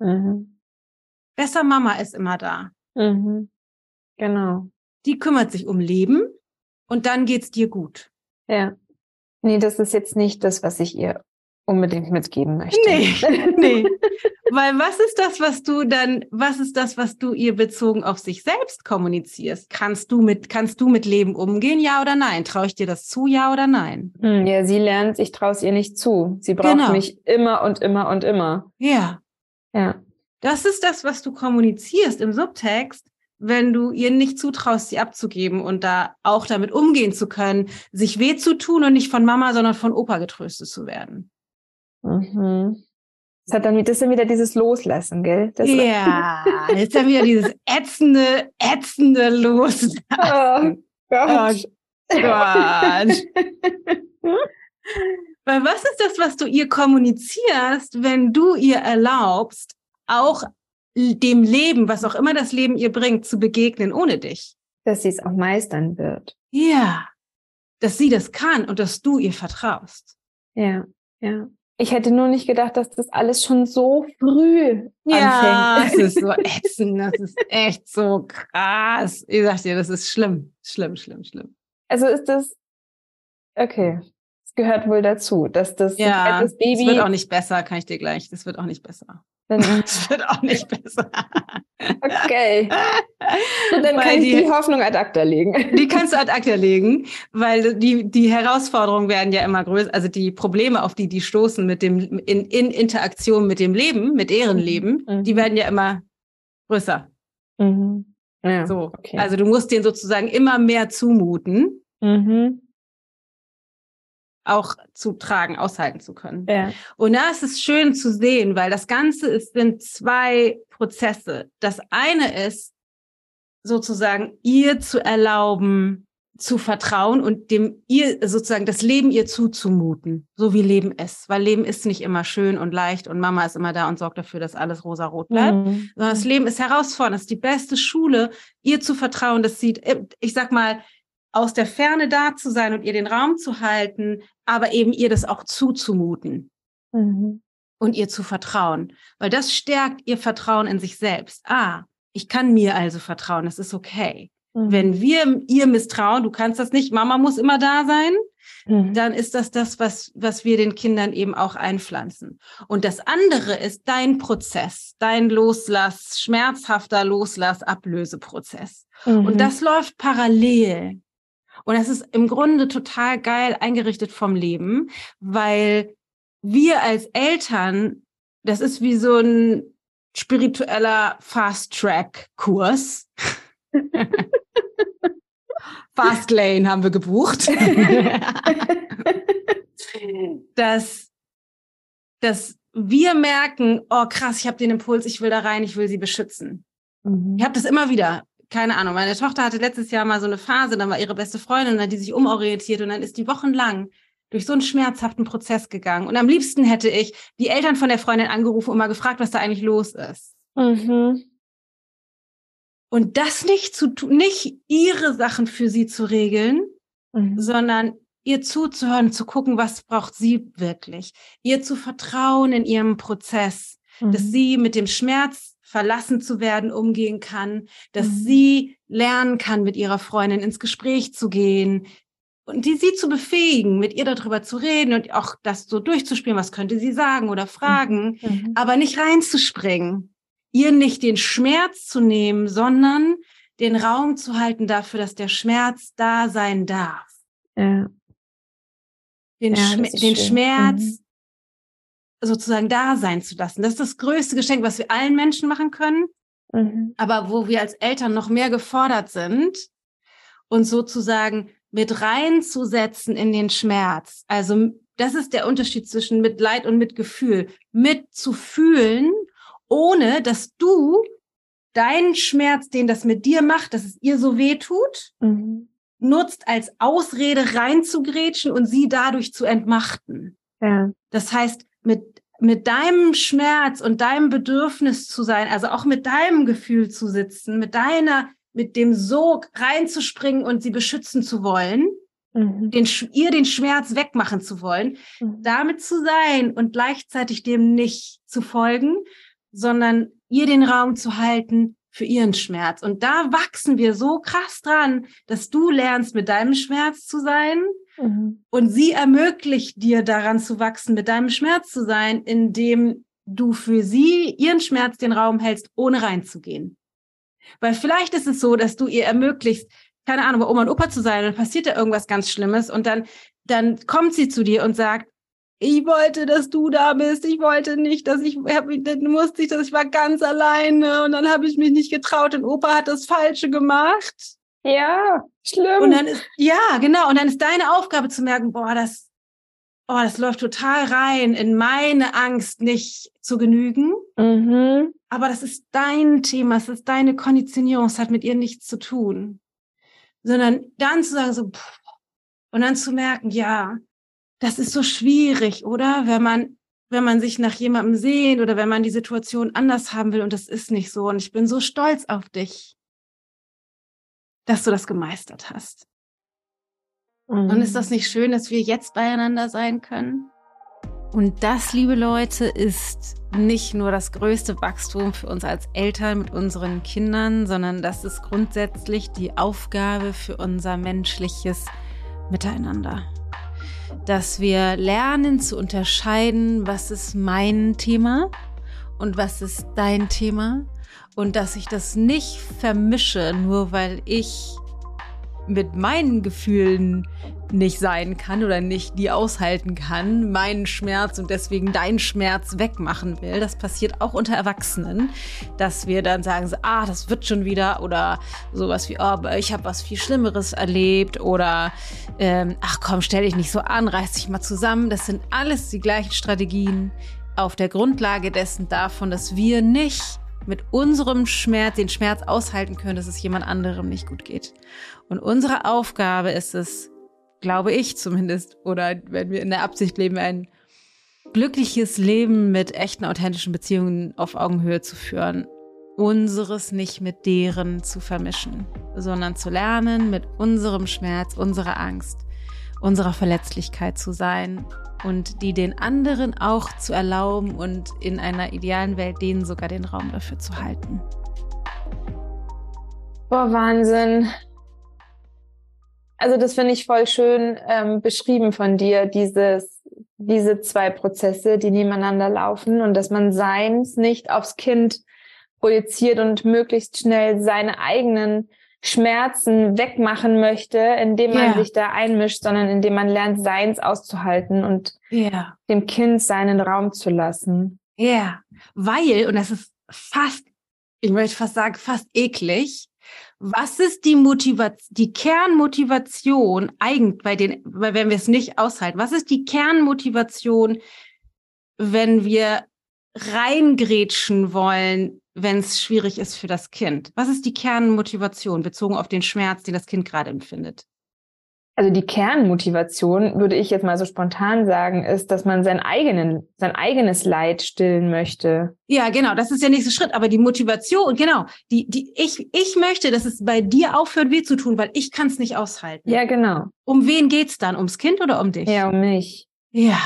Mhm. Besser Mama ist immer da. Mhm. Genau. Die kümmert sich um Leben und dann geht's dir gut. Ja. Nee, das ist jetzt nicht das, was ich ihr unbedingt mitgeben möchte. Nee, <laughs> nee. Weil was ist das, was du dann, was ist das, was du ihr bezogen auf sich selbst kommunizierst? Kannst du mit, kannst du mit Leben umgehen, ja oder nein? Traue ich dir das zu, ja oder nein? Hm, ja, sie lernt, ich traue es ihr nicht zu. Sie braucht genau. mich immer und immer und immer. Ja. Ja. Das ist das, was du kommunizierst im Subtext, wenn du ihr nicht zutraust, sie abzugeben und da auch damit umgehen zu können, sich weh zu tun und nicht von Mama, sondern von Opa getröstet zu werden. Mhm. Das hat dann, das ist dann wieder dieses Loslassen, gell? Das ja, jetzt dann wieder dieses ätzende, ätzende Loslassen. Oh Gott. Oh Gott. <laughs> Weil was ist das, was du ihr kommunizierst, wenn du ihr erlaubst, auch dem Leben, was auch immer das Leben ihr bringt, zu begegnen ohne dich? Dass sie es auch meistern wird. Ja, dass sie das kann und dass du ihr vertraust. Ja, ja. Ich hätte nur nicht gedacht, dass das alles schon so früh ja, anfängt. <laughs> Ja, das ist so ätzend. Das ist echt so krass. Ich sag dir, das ist schlimm. Schlimm, schlimm, schlimm. Also ist das, okay. Es gehört wohl dazu, dass das, ja, das Baby. Das wird auch nicht besser, kann ich dir gleich. Das wird auch nicht besser. <laughs> Das wird auch nicht besser. Okay. Und dann weil kann ich die, die, Hoffnung ad acta legen. Die kannst du ad acta legen, weil die, die Herausforderungen werden ja immer größer, also die Probleme, auf die die stoßen mit dem, in, in Interaktion mit dem Leben, mit deren Leben, mhm. die werden ja immer größer. Mhm. Ja, so. Okay. Also du musst denen sozusagen immer mehr zumuten. Mhm auch zu tragen, aushalten zu können. Ja. Und da ist es schön zu sehen, weil das Ganze ist, sind zwei Prozesse. Das eine ist sozusagen ihr zu erlauben, zu vertrauen und dem ihr sozusagen das Leben ihr zuzumuten, so wie Leben ist, weil Leben ist nicht immer schön und leicht und Mama ist immer da und sorgt dafür, dass alles rosarot bleibt, mhm. sondern das Leben ist herausfordernd, das ist die beste Schule, ihr zu vertrauen, das sieht, ich sag mal, aus der Ferne da zu sein und ihr den Raum zu halten, aber eben ihr das auch zuzumuten mhm. und ihr zu vertrauen, weil das stärkt ihr Vertrauen in sich selbst. Ah, ich kann mir also vertrauen, es ist okay. Mhm. Wenn wir ihr misstrauen, du kannst das nicht, Mama muss immer da sein, mhm. dann ist das das, was, was wir den Kindern eben auch einpflanzen. Und das andere ist dein Prozess, dein Loslass, schmerzhafter Loslass, Ablöseprozess. Und mhm. das läuft parallel. Und das ist im Grunde total geil eingerichtet vom Leben, weil wir als Eltern, das ist wie so ein spiritueller Fast-Track-Kurs. <laughs> Fast Lane haben wir gebucht. <laughs> dass, dass wir merken, oh krass, ich habe den Impuls, ich will da rein, ich will sie beschützen. Mhm. Ich habe das immer wieder keine Ahnung, meine Tochter hatte letztes Jahr mal so eine Phase, dann war ihre beste Freundin, dann hat die sich umorientiert und dann ist die wochenlang durch so einen schmerzhaften Prozess gegangen. Und am liebsten hätte ich die Eltern von der Freundin angerufen und mal gefragt, was da eigentlich los ist. Mhm. Und das nicht zu tun, nicht ihre Sachen für sie zu regeln, mhm. sondern ihr zuzuhören, zu gucken, was braucht sie wirklich, ihr zu vertrauen in ihrem Prozess, mhm. dass sie mit dem Schmerz verlassen zu werden umgehen kann, dass mhm. sie lernen kann, mit ihrer Freundin ins Gespräch zu gehen und die sie zu befähigen, mit ihr darüber zu reden und auch das so durchzuspielen, was könnte sie sagen oder fragen, mhm. mhm. aber nicht reinzuspringen, ihr nicht den Schmerz zu nehmen, sondern den Raum zu halten dafür, dass der Schmerz da sein darf. Ja. Den, ja, Schm den Schmerz mhm sozusagen da sein zu lassen. Das ist das größte Geschenk, was wir allen Menschen machen können, mhm. aber wo wir als Eltern noch mehr gefordert sind, uns sozusagen mit reinzusetzen in den Schmerz. Also das ist der Unterschied zwischen Mitleid und Mitgefühl. Mitzufühlen, ohne dass du deinen Schmerz, den das mit dir macht, dass es ihr so weh tut, mhm. nutzt als Ausrede reinzugrätschen und sie dadurch zu entmachten. Ja. Das heißt, mit, mit deinem Schmerz und deinem Bedürfnis zu sein, also auch mit deinem Gefühl zu sitzen, mit deiner, mit dem Sog reinzuspringen und sie beschützen zu wollen, mhm. den, ihr den Schmerz wegmachen zu wollen, mhm. damit zu sein und gleichzeitig dem nicht zu folgen, sondern ihr den Raum zu halten für ihren Schmerz. Und da wachsen wir so krass dran, dass du lernst, mit deinem Schmerz zu sein Mhm. Und sie ermöglicht dir daran zu wachsen, mit deinem Schmerz zu sein, indem du für sie ihren Schmerz den Raum hältst, ohne reinzugehen. Weil vielleicht ist es so, dass du ihr ermöglicht, keine Ahnung, bei Oma und Opa zu sein, dann passiert da irgendwas ganz Schlimmes und dann, dann kommt sie zu dir und sagt, ich wollte, dass du da bist. Ich wollte nicht, dass ich, dann musste ich, dass ich war ganz alleine und dann habe ich mich nicht getraut und Opa hat das Falsche gemacht. Ja, schlimm. Und dann ist, ja, genau. Und dann ist deine Aufgabe zu merken, boah, das, oh, das läuft total rein in meine Angst, nicht zu genügen. Mhm. Aber das ist dein Thema, es ist deine Konditionierung, es hat mit ihr nichts zu tun. Sondern dann zu sagen, so, pff, und dann zu merken, ja, das ist so schwierig, oder? Wenn man, wenn man sich nach jemandem sehnt oder wenn man die Situation anders haben will und das ist nicht so. Und ich bin so stolz auf dich, dass du das gemeistert hast. Mhm. Und ist das nicht schön, dass wir jetzt beieinander sein können? Und das, liebe Leute, ist nicht nur das größte Wachstum für uns als Eltern mit unseren Kindern, sondern das ist grundsätzlich die Aufgabe für unser menschliches Miteinander. Dass wir lernen zu unterscheiden, was ist mein Thema und was ist dein Thema und dass ich das nicht vermische, nur weil ich mit meinen Gefühlen nicht sein kann oder nicht die aushalten kann, meinen Schmerz und deswegen deinen Schmerz wegmachen will. Das passiert auch unter Erwachsenen, dass wir dann sagen, ah, das wird schon wieder oder sowas wie, oh, ich habe was viel Schlimmeres erlebt oder ähm, ach komm, stell dich nicht so an, reiß dich mal zusammen. Das sind alles die gleichen Strategien auf der Grundlage dessen davon, dass wir nicht mit unserem Schmerz, den Schmerz aushalten können, dass es jemand anderem nicht gut geht. Und unsere Aufgabe ist es, glaube ich zumindest, oder wenn wir in der Absicht leben, ein glückliches Leben mit echten, authentischen Beziehungen auf Augenhöhe zu führen, unseres nicht mit deren zu vermischen, sondern zu lernen, mit unserem Schmerz, unserer Angst, unserer Verletzlichkeit zu sein und die den anderen auch zu erlauben und in einer idealen Welt denen sogar den Raum dafür zu halten. Boah, Wahnsinn. Also das finde ich voll schön ähm, beschrieben von dir, dieses, diese zwei Prozesse, die nebeneinander laufen und dass man seins nicht aufs Kind projiziert und möglichst schnell seine eigenen Schmerzen wegmachen möchte, indem man yeah. sich da einmischt, sondern indem man lernt, seins auszuhalten und yeah. dem Kind seinen Raum zu lassen. Ja, yeah. weil, und das ist fast, ich möchte fast sagen, fast eklig, was ist die Motivation, die Kernmotivation eigentlich bei den, wenn wir es nicht aushalten, was ist die Kernmotivation, wenn wir reingrätschen wollen wenn es schwierig ist für das Kind? Was ist die Kernmotivation bezogen auf den Schmerz, den das Kind gerade empfindet? Also die Kernmotivation, würde ich jetzt mal so spontan sagen, ist, dass man sein, eigenen, sein eigenes Leid stillen möchte. Ja, genau, das ist der nächste Schritt. Aber die Motivation, genau, die, die, ich, ich möchte, dass es bei dir aufhört, weh zu tun, weil ich kann es nicht aushalten. Ja, genau. Um wen geht's dann? Ums Kind oder um dich? Ja, um mich. Ja.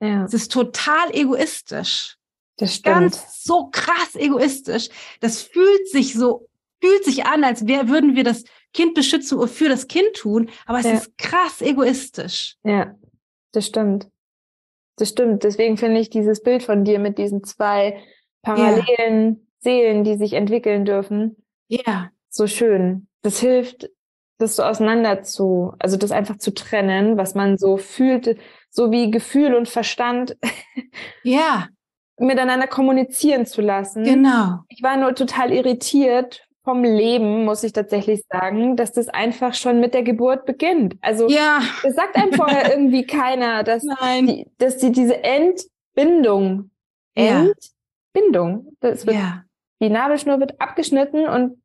Ja. Es ist total egoistisch. Das stimmt. Ganz so krass egoistisch. Das fühlt sich so, fühlt sich an, als wär, würden wir das Kind beschützen oder für das Kind tun, aber es ja. ist krass egoistisch. Ja, das stimmt. Das stimmt. Deswegen finde ich dieses Bild von dir mit diesen zwei parallelen ja. Seelen, die sich entwickeln dürfen, ja. so schön. Das hilft, das so auseinander zu, also das einfach zu trennen, was man so fühlt, so wie Gefühl und Verstand. Ja miteinander kommunizieren zu lassen. Genau. Ich war nur total irritiert vom Leben, muss ich tatsächlich sagen, dass das einfach schon mit der Geburt beginnt. Also ja. das sagt einem vorher <laughs> irgendwie keiner, dass, Nein. Die, dass die, diese Entbindung, Entbindung, das wird, ja. die Nabelschnur wird abgeschnitten und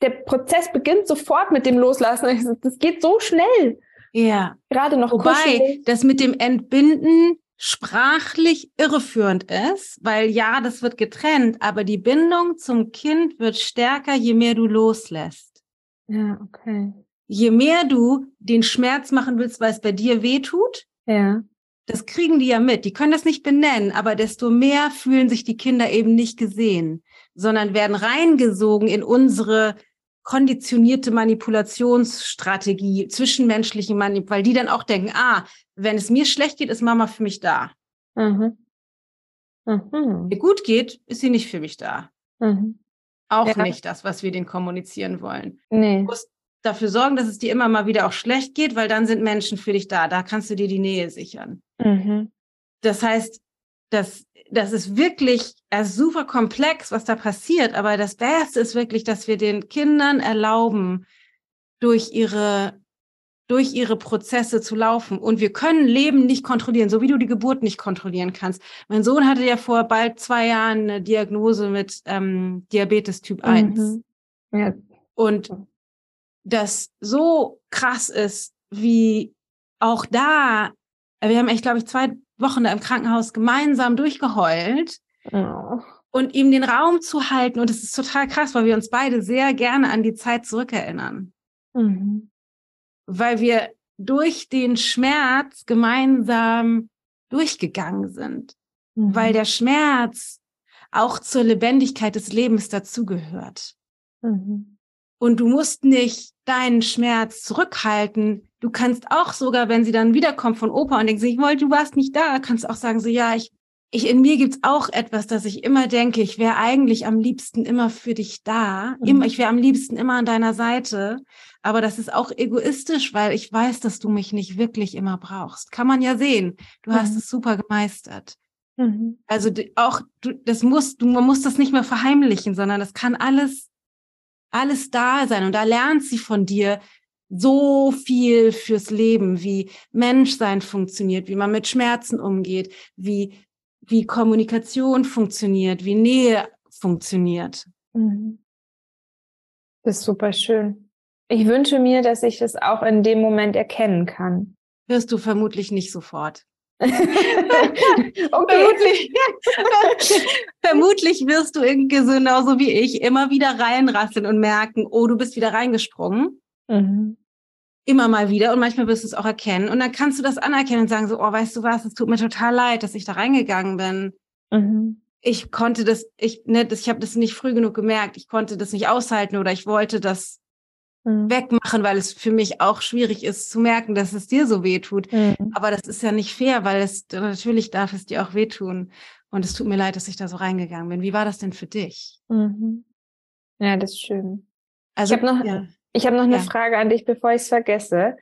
der Prozess beginnt sofort mit dem Loslassen. Das geht so schnell. Ja. Gerade noch Wobei, kuschelig. das mit dem Entbinden sprachlich irreführend ist, weil ja, das wird getrennt, aber die Bindung zum Kind wird stärker, je mehr du loslässt. Ja, okay. Je mehr du den Schmerz machen willst, weil es bei dir weh tut, ja. das kriegen die ja mit. Die können das nicht benennen, aber desto mehr fühlen sich die Kinder eben nicht gesehen, sondern werden reingesogen in unsere konditionierte Manipulationsstrategie, zwischenmenschliche Manipulation, weil die dann auch denken, ah, wenn es mir schlecht geht, ist Mama für mich da. Mhm. Mhm. Wenn mir gut geht, ist sie nicht für mich da. Mhm. Auch ja. nicht das, was wir denen kommunizieren wollen. Nee. Du musst dafür sorgen, dass es dir immer mal wieder auch schlecht geht, weil dann sind Menschen für dich da. Da kannst du dir die Nähe sichern. Mhm. Das heißt, das, das ist wirklich ist super komplex, was da passiert. Aber das Beste ist wirklich, dass wir den Kindern erlauben, durch ihre durch ihre Prozesse zu laufen. Und wir können Leben nicht kontrollieren, so wie du die Geburt nicht kontrollieren kannst. Mein Sohn hatte ja vor bald zwei Jahren eine Diagnose mit ähm, Diabetes Typ 1. Mhm. Ja. Und das so krass ist, wie auch da, wir haben echt, glaube ich, zwei Wochen da im Krankenhaus gemeinsam durchgeheult. Oh. Und ihm den Raum zu halten. Und es ist total krass, weil wir uns beide sehr gerne an die Zeit zurückerinnern. Mhm. Weil wir durch den Schmerz gemeinsam durchgegangen sind. Mhm. Weil der Schmerz auch zur Lebendigkeit des Lebens dazugehört. Mhm. Und du musst nicht deinen Schmerz zurückhalten. Du kannst auch sogar, wenn sie dann wiederkommt von Opa und denkt, ich wollte, du warst nicht da, kannst auch sagen, so, ja, ich, ich, in mir gibt's auch etwas, dass ich immer denke, ich wäre eigentlich am liebsten immer für dich da. Mhm. Immer, ich wäre am liebsten immer an deiner Seite. Aber das ist auch egoistisch, weil ich weiß, dass du mich nicht wirklich immer brauchst. Kann man ja sehen. Du mhm. hast es super gemeistert. Mhm. Also auch, du, das muss, du, man muss das nicht mehr verheimlichen, sondern das kann alles alles da sein. Und da lernt sie von dir so viel fürs Leben, wie Menschsein funktioniert, wie man mit Schmerzen umgeht, wie, wie Kommunikation funktioniert, wie Nähe funktioniert. Mhm. Das ist super schön. Ich wünsche mir, dass ich es auch in dem Moment erkennen kann. Wirst du vermutlich nicht sofort. <laughs> Vermutlich, <laughs> vermutlich wirst du irgendwie genauso wie ich immer wieder reinrasseln und merken, oh, du bist wieder reingesprungen. Mhm. Immer mal wieder und manchmal wirst du es auch erkennen. Und dann kannst du das anerkennen und sagen so, oh, weißt du was, es tut mir total leid, dass ich da reingegangen bin. Mhm. Ich konnte das, ich, ne, das, ich habe das nicht früh genug gemerkt. Ich konnte das nicht aushalten oder ich wollte das mhm. wegmachen, weil es für mich auch schwierig ist zu merken, dass es dir so weh tut. Mhm. Aber das ist ja nicht fair, weil es natürlich darf es dir auch wehtun. Und es tut mir leid, dass ich da so reingegangen bin. Wie war das denn für dich? Mhm. Ja, das ist schön. Also, ich habe noch, ja. ich hab noch eine ja. Frage an dich, bevor ich es vergesse.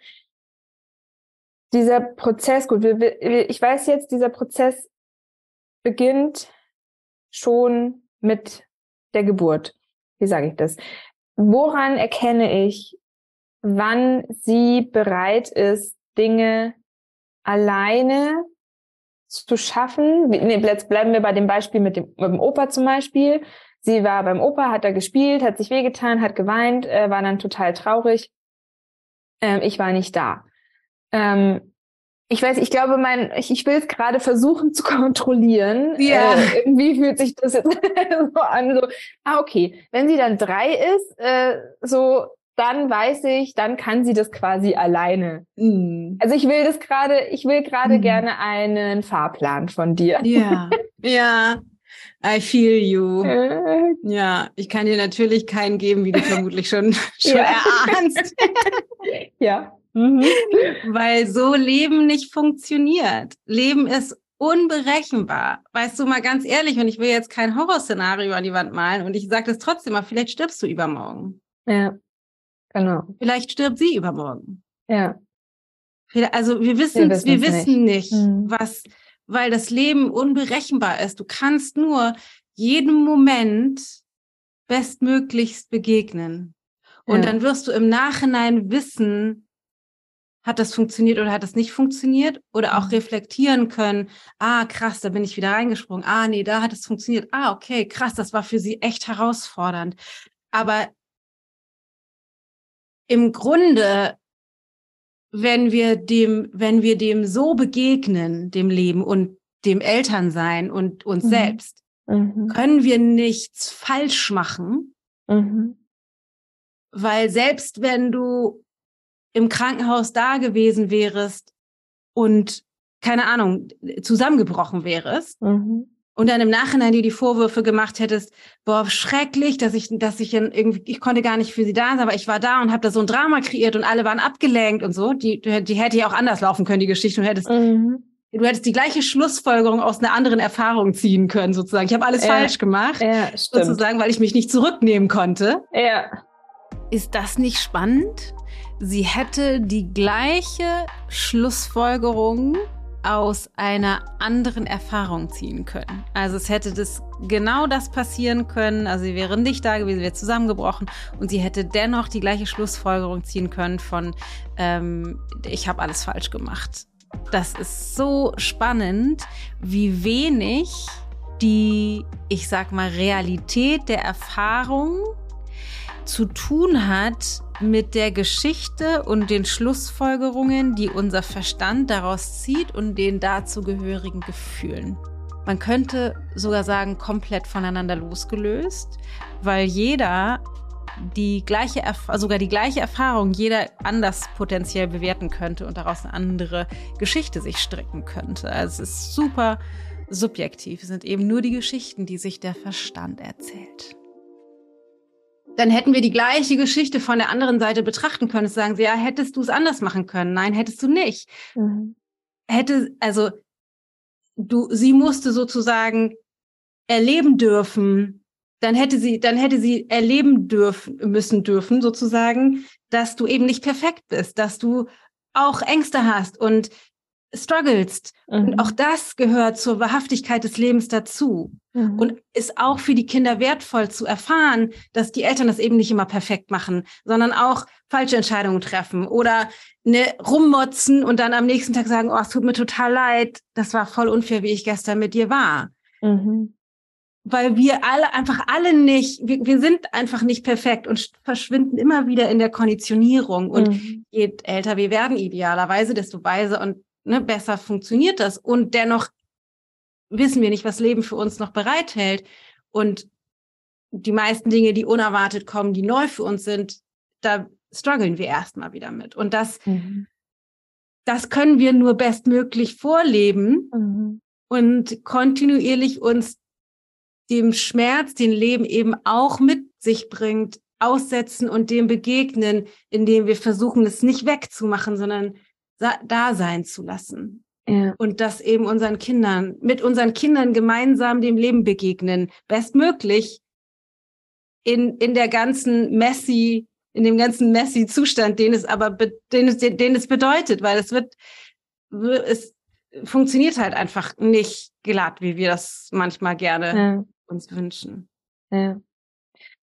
Dieser Prozess, gut, wir, wir, ich weiß jetzt, dieser Prozess beginnt schon mit der Geburt. Wie sage ich das? Woran erkenne ich, wann sie bereit ist, Dinge alleine zu schaffen? Nee, jetzt bleiben wir bei dem Beispiel mit dem, mit dem Opa zum Beispiel. Sie war beim Opa, hat da gespielt, hat sich wehgetan, hat geweint, äh, war dann total traurig. Ähm, ich war nicht da. Ähm, ich weiß, ich glaube, mein, ich, ich will es gerade versuchen zu <laughs> kontrollieren. Ja. Äh, irgendwie fühlt sich das jetzt <laughs> so an, so, ah, okay, wenn sie dann drei ist, äh, so, dann weiß ich, dann kann sie das quasi alleine. Mm. Also ich will das gerade, ich will gerade mm. gerne einen Fahrplan von dir. Ja, ja. I feel you. <laughs> Äh. Ja, ich kann dir natürlich keinen geben, wie du vermutlich schon, schon erahnst. ja. Mhm. <laughs> Weil so Leben nicht funktioniert. Leben ist unberechenbar. Weißt du mal ganz ehrlich, und ich will jetzt kein Horrorszenario an die Wand malen und ich sage das trotzdem mal, vielleicht stirbst du übermorgen. Ja, genau. Vielleicht stirbt sie übermorgen. Ja. Also wir wissen, wir, wir wissen nicht, nicht mhm. was, weil das Leben unberechenbar ist. Du kannst nur jedem Moment bestmöglichst begegnen. Und ja. dann wirst du im Nachhinein wissen, hat das funktioniert oder hat das nicht funktioniert? Oder auch mhm. reflektieren können, ah, krass, da bin ich wieder reingesprungen. Ah, nee, da hat es funktioniert. Ah, okay, krass, das war für sie echt herausfordernd. Aber im Grunde, wenn wir dem, wenn wir dem so begegnen, dem Leben und dem Elternsein und uns mhm. selbst, mhm. können wir nichts falsch machen. Mhm. Weil selbst wenn du im Krankenhaus da gewesen wärst und keine Ahnung, zusammengebrochen wärst mhm. und dann im Nachhinein dir die Vorwürfe gemacht hättest, boah, schrecklich, dass ich, dass ich irgendwie, ich konnte gar nicht für sie da sein, aber ich war da und habe da so ein Drama kreiert und alle waren abgelenkt und so. Die, die hätte ja auch anders laufen können, die Geschichte. Du hättest, mhm. du hättest die gleiche Schlussfolgerung aus einer anderen Erfahrung ziehen können, sozusagen. Ich habe alles ja. falsch gemacht, ja, sozusagen, weil ich mich nicht zurücknehmen konnte. Ja. Ist das nicht spannend? Sie hätte die gleiche Schlussfolgerung aus einer anderen Erfahrung ziehen können. Also es hätte das genau das passieren können. Also sie wäre nicht da gewesen, wäre zusammengebrochen und sie hätte dennoch die gleiche Schlussfolgerung ziehen können von ähm, ich habe alles falsch gemacht. Das ist so spannend, wie wenig die, ich sag mal, Realität der Erfahrung zu tun hat mit der Geschichte und den Schlussfolgerungen, die unser Verstand daraus zieht und den dazugehörigen Gefühlen. Man könnte sogar sagen, komplett voneinander losgelöst, weil jeder die gleiche, sogar die gleiche Erfahrung jeder anders potenziell bewerten könnte und daraus eine andere Geschichte sich stricken könnte. Also es ist super subjektiv. Es sind eben nur die Geschichten, die sich der Verstand erzählt dann hätten wir die gleiche Geschichte von der anderen Seite betrachten können. Sagen sie, ja, hättest du es anders machen können? Nein, hättest du nicht. Mhm. Hätte, also, du, sie musste sozusagen erleben dürfen, dann hätte sie, dann hätte sie erleben dürfen, müssen dürfen, sozusagen, dass du eben nicht perfekt bist, dass du auch Ängste hast und strugglest. Mhm. Und auch das gehört zur Wahrhaftigkeit des Lebens dazu. Mhm. Und ist auch für die Kinder wertvoll zu erfahren, dass die Eltern das eben nicht immer perfekt machen, sondern auch falsche Entscheidungen treffen oder ne, rummotzen und dann am nächsten Tag sagen, oh, es tut mir total leid, das war voll unfair, wie ich gestern mit dir war. Mhm. Weil wir alle einfach alle nicht, wir, wir sind einfach nicht perfekt und verschwinden immer wieder in der Konditionierung. Und mhm. je älter wir werden, idealerweise, desto weiser und ne, besser funktioniert das. Und dennoch wissen wir nicht, was Leben für uns noch bereithält. Und die meisten Dinge, die unerwartet kommen, die neu für uns sind, da strugglen wir erstmal wieder mit. Und das, mhm. das können wir nur bestmöglich vorleben mhm. und kontinuierlich uns dem Schmerz, den Leben eben auch mit sich bringt, aussetzen und dem begegnen, indem wir versuchen, es nicht wegzumachen, sondern da sein zu lassen. Ja. Und das eben unseren Kindern, mit unseren Kindern gemeinsam dem Leben begegnen, bestmöglich in, in der ganzen messy, in dem ganzen messy Zustand, den es aber, den es, den es bedeutet, weil es wird, es funktioniert halt einfach nicht glatt, wie wir das manchmal gerne ja. uns wünschen. Ja.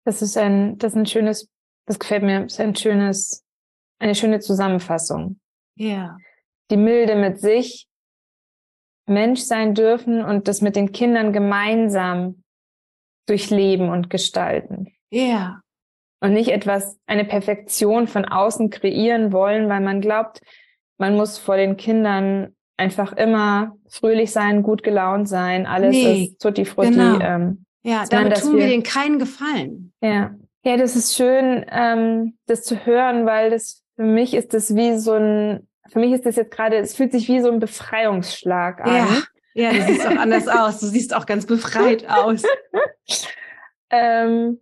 Das ist ein, das ist ein schönes, das gefällt mir, das ist ein schönes, eine schöne Zusammenfassung. Ja. Die Milde mit sich, Mensch sein dürfen und das mit den Kindern gemeinsam durchleben und gestalten. Ja. Und nicht etwas, eine Perfektion von außen kreieren wollen, weil man glaubt, man muss vor den Kindern einfach immer fröhlich sein, gut gelaunt sein, alles nee, ist tutti frutti. Genau. Ähm, ja, damit tun wir, wir denen keinen Gefallen. Ja. Ja, das ist schön, ähm, das zu hören, weil das für mich ist das wie so ein für mich ist das jetzt gerade, es fühlt sich wie so ein Befreiungsschlag an. Ja, ja du siehst auch <laughs> anders aus. Du siehst auch ganz befreit aus. <laughs> ähm,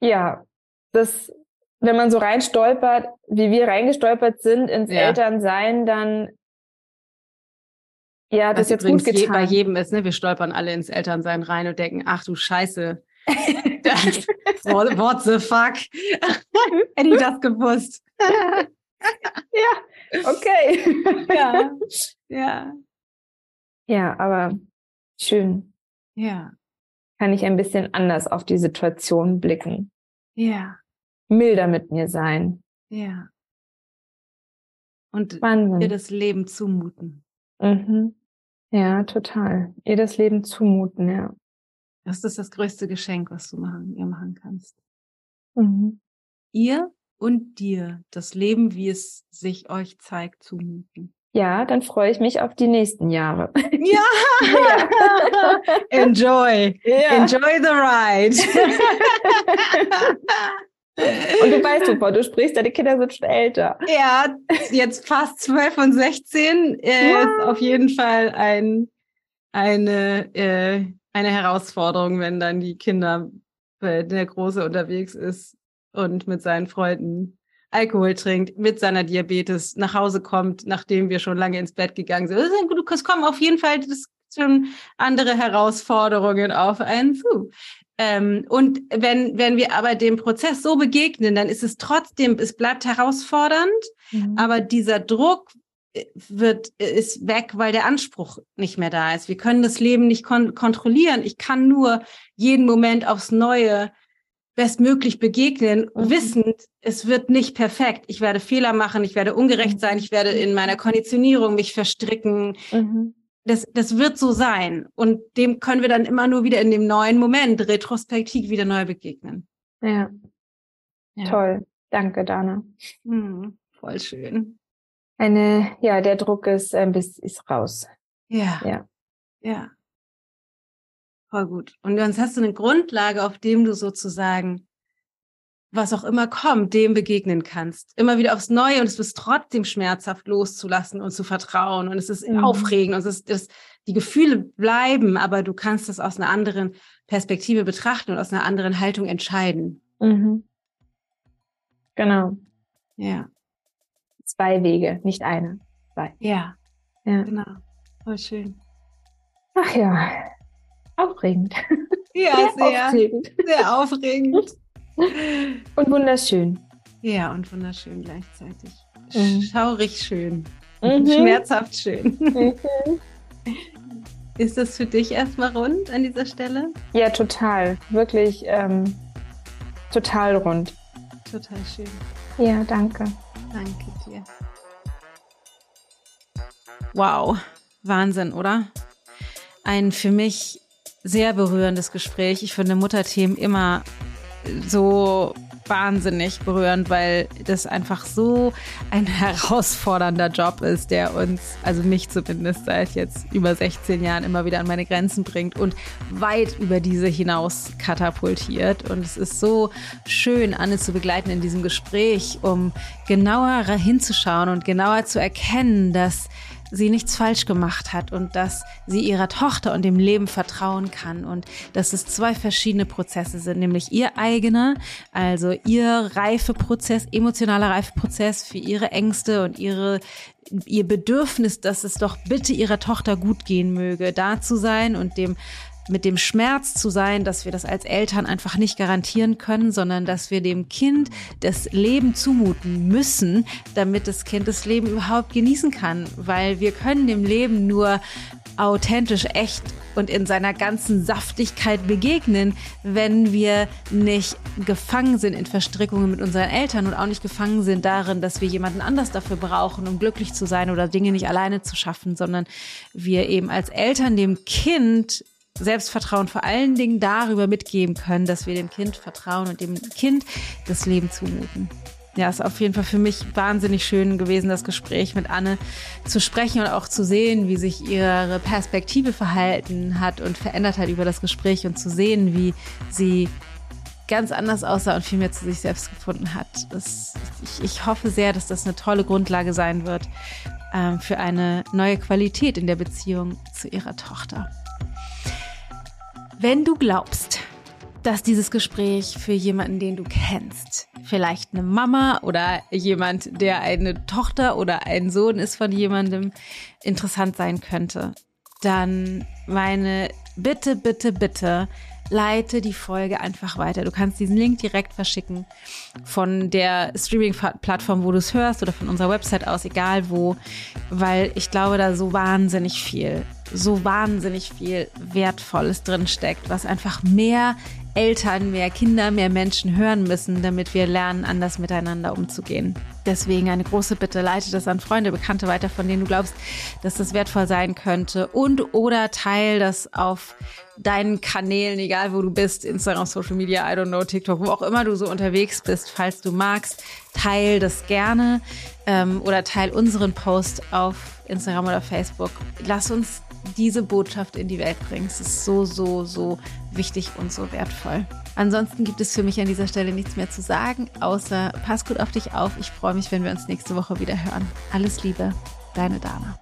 ja, das, wenn man so reinstolpert, wie wir reingestolpert sind ins ja. Elternsein, dann ja, das Was ist jetzt gut getan. Je, bei jedem ist, ne? Wir stolpern alle ins Elternsein rein und denken, ach du Scheiße. <laughs> What the fuck? Hätte ich das gewusst. <laughs> ja, okay. ja, ja. Ja, aber schön. Ja. Kann ich ein bisschen anders auf die Situation blicken. Ja. Milder mit mir sein. Ja. Und Wahnsinn. ihr das Leben zumuten. Mhm. Ja, total. Ihr das Leben zumuten, ja. Das ist das größte Geschenk, was du machen, ihr machen kannst. Mhm. Ihr und dir das Leben, wie es sich euch zeigt, zumuten. Ja, dann freue ich mich auf die nächsten Jahre. Ja! <laughs> ja. Enjoy. Ja. Enjoy the ride. <laughs> Und du weißt super, du sprichst, deine Kinder sind schon älter. Ja, jetzt fast zwölf und sechzehn äh, ja. ist auf jeden Fall ein, eine, äh, eine Herausforderung, wenn dann die Kinder, wenn der Große unterwegs ist, und mit seinen Freunden Alkohol trinkt, mit seiner Diabetes nach Hause kommt, nachdem wir schon lange ins Bett gegangen sind. Es kommen auf jeden Fall das schon andere Herausforderungen auf einen zu. Ähm, und wenn, wenn wir aber dem Prozess so begegnen, dann ist es trotzdem, es bleibt herausfordernd, mhm. aber dieser Druck wird, ist weg, weil der Anspruch nicht mehr da ist. Wir können das Leben nicht kon kontrollieren. Ich kann nur jeden Moment aufs Neue bestmöglich begegnen, mhm. wissend, es wird nicht perfekt. Ich werde Fehler machen, ich werde ungerecht sein, ich werde in meiner Konditionierung mich verstricken. Mhm. Das, das wird so sein. Und dem können wir dann immer nur wieder in dem neuen Moment retrospektiv wieder neu begegnen. Ja. ja. Toll. Danke, Dana. Mhm. Voll schön. Eine, ja, der Druck ist ein bisschen ist raus. Ja. Ja. Ja. Voll gut. Und sonst hast du eine Grundlage, auf dem du sozusagen, was auch immer kommt, dem begegnen kannst. Immer wieder aufs Neue und es ist trotzdem schmerzhaft loszulassen und zu vertrauen. Und es ist mhm. aufregend und es ist, es, die Gefühle bleiben, aber du kannst es aus einer anderen Perspektive betrachten und aus einer anderen Haltung entscheiden. Mhm. Genau. Ja. Zwei Wege, nicht eine. Zwei. Ja. Ja. Genau. Voll schön. Ach ja. Aufregend. Ja, sehr. Aufregend. Sehr aufregend. Und wunderschön. Ja, und wunderschön gleichzeitig. Mhm. Schaurig schön. Mhm. Schmerzhaft schön. Mhm. Ist das für dich erstmal rund an dieser Stelle? Ja, total. Wirklich ähm, total rund. Total schön. Ja, danke. Danke dir. Wow, Wahnsinn, oder? Ein für mich sehr berührendes Gespräch. Ich finde Mutterthemen immer so wahnsinnig berührend, weil das einfach so ein <laughs> herausfordernder Job ist, der uns, also mich zumindest seit jetzt über 16 Jahren immer wieder an meine Grenzen bringt und weit über diese hinaus katapultiert. Und es ist so schön, Anne zu begleiten in diesem Gespräch, um genauer hinzuschauen und genauer zu erkennen, dass sie nichts falsch gemacht hat und dass sie ihrer Tochter und dem Leben vertrauen kann und dass es zwei verschiedene Prozesse sind, nämlich ihr eigener, also ihr Reifeprozess, emotionaler Reifeprozess für ihre Ängste und ihre ihr Bedürfnis, dass es doch bitte ihrer Tochter gut gehen möge, da zu sein und dem mit dem Schmerz zu sein, dass wir das als Eltern einfach nicht garantieren können, sondern dass wir dem Kind das Leben zumuten müssen, damit das Kind das Leben überhaupt genießen kann, weil wir können dem Leben nur authentisch, echt und in seiner ganzen Saftigkeit begegnen, wenn wir nicht gefangen sind in Verstrickungen mit unseren Eltern und auch nicht gefangen sind darin, dass wir jemanden anders dafür brauchen, um glücklich zu sein oder Dinge nicht alleine zu schaffen, sondern wir eben als Eltern dem Kind Selbstvertrauen vor allen Dingen darüber mitgeben können, dass wir dem Kind vertrauen und dem Kind das Leben zumuten. Ja, ist auf jeden Fall für mich wahnsinnig schön gewesen, das Gespräch mit Anne zu sprechen und auch zu sehen, wie sich ihre Perspektive verhalten hat und verändert hat über das Gespräch und zu sehen, wie sie ganz anders aussah und viel mehr zu sich selbst gefunden hat. Das, ich, ich hoffe sehr, dass das eine tolle Grundlage sein wird ähm, für eine neue Qualität in der Beziehung zu ihrer Tochter. Wenn du glaubst, dass dieses Gespräch für jemanden, den du kennst, vielleicht eine Mama oder jemand, der eine Tochter oder ein Sohn ist von jemandem, interessant sein könnte, dann meine Bitte, bitte, bitte, leite die Folge einfach weiter. Du kannst diesen Link direkt verschicken von der Streaming-Plattform, wo du es hörst oder von unserer Website aus, egal wo, weil ich glaube, da so wahnsinnig viel so wahnsinnig viel Wertvolles drin steckt, was einfach mehr Eltern, mehr Kinder, mehr Menschen hören müssen, damit wir lernen, anders miteinander umzugehen. Deswegen eine große Bitte, leite das an Freunde, Bekannte weiter, von denen du glaubst, dass das wertvoll sein könnte und oder teil das auf deinen Kanälen, egal wo du bist, Instagram, Social Media, I don't know, TikTok, wo auch immer du so unterwegs bist, falls du magst, teil das gerne ähm, oder teil unseren Post auf Instagram oder Facebook. Lass uns diese Botschaft in die Welt bringst. Es ist so, so, so wichtig und so wertvoll. Ansonsten gibt es für mich an dieser Stelle nichts mehr zu sagen, außer pass gut auf dich auf. Ich freue mich, wenn wir uns nächste Woche wieder hören. Alles Liebe, deine Dana.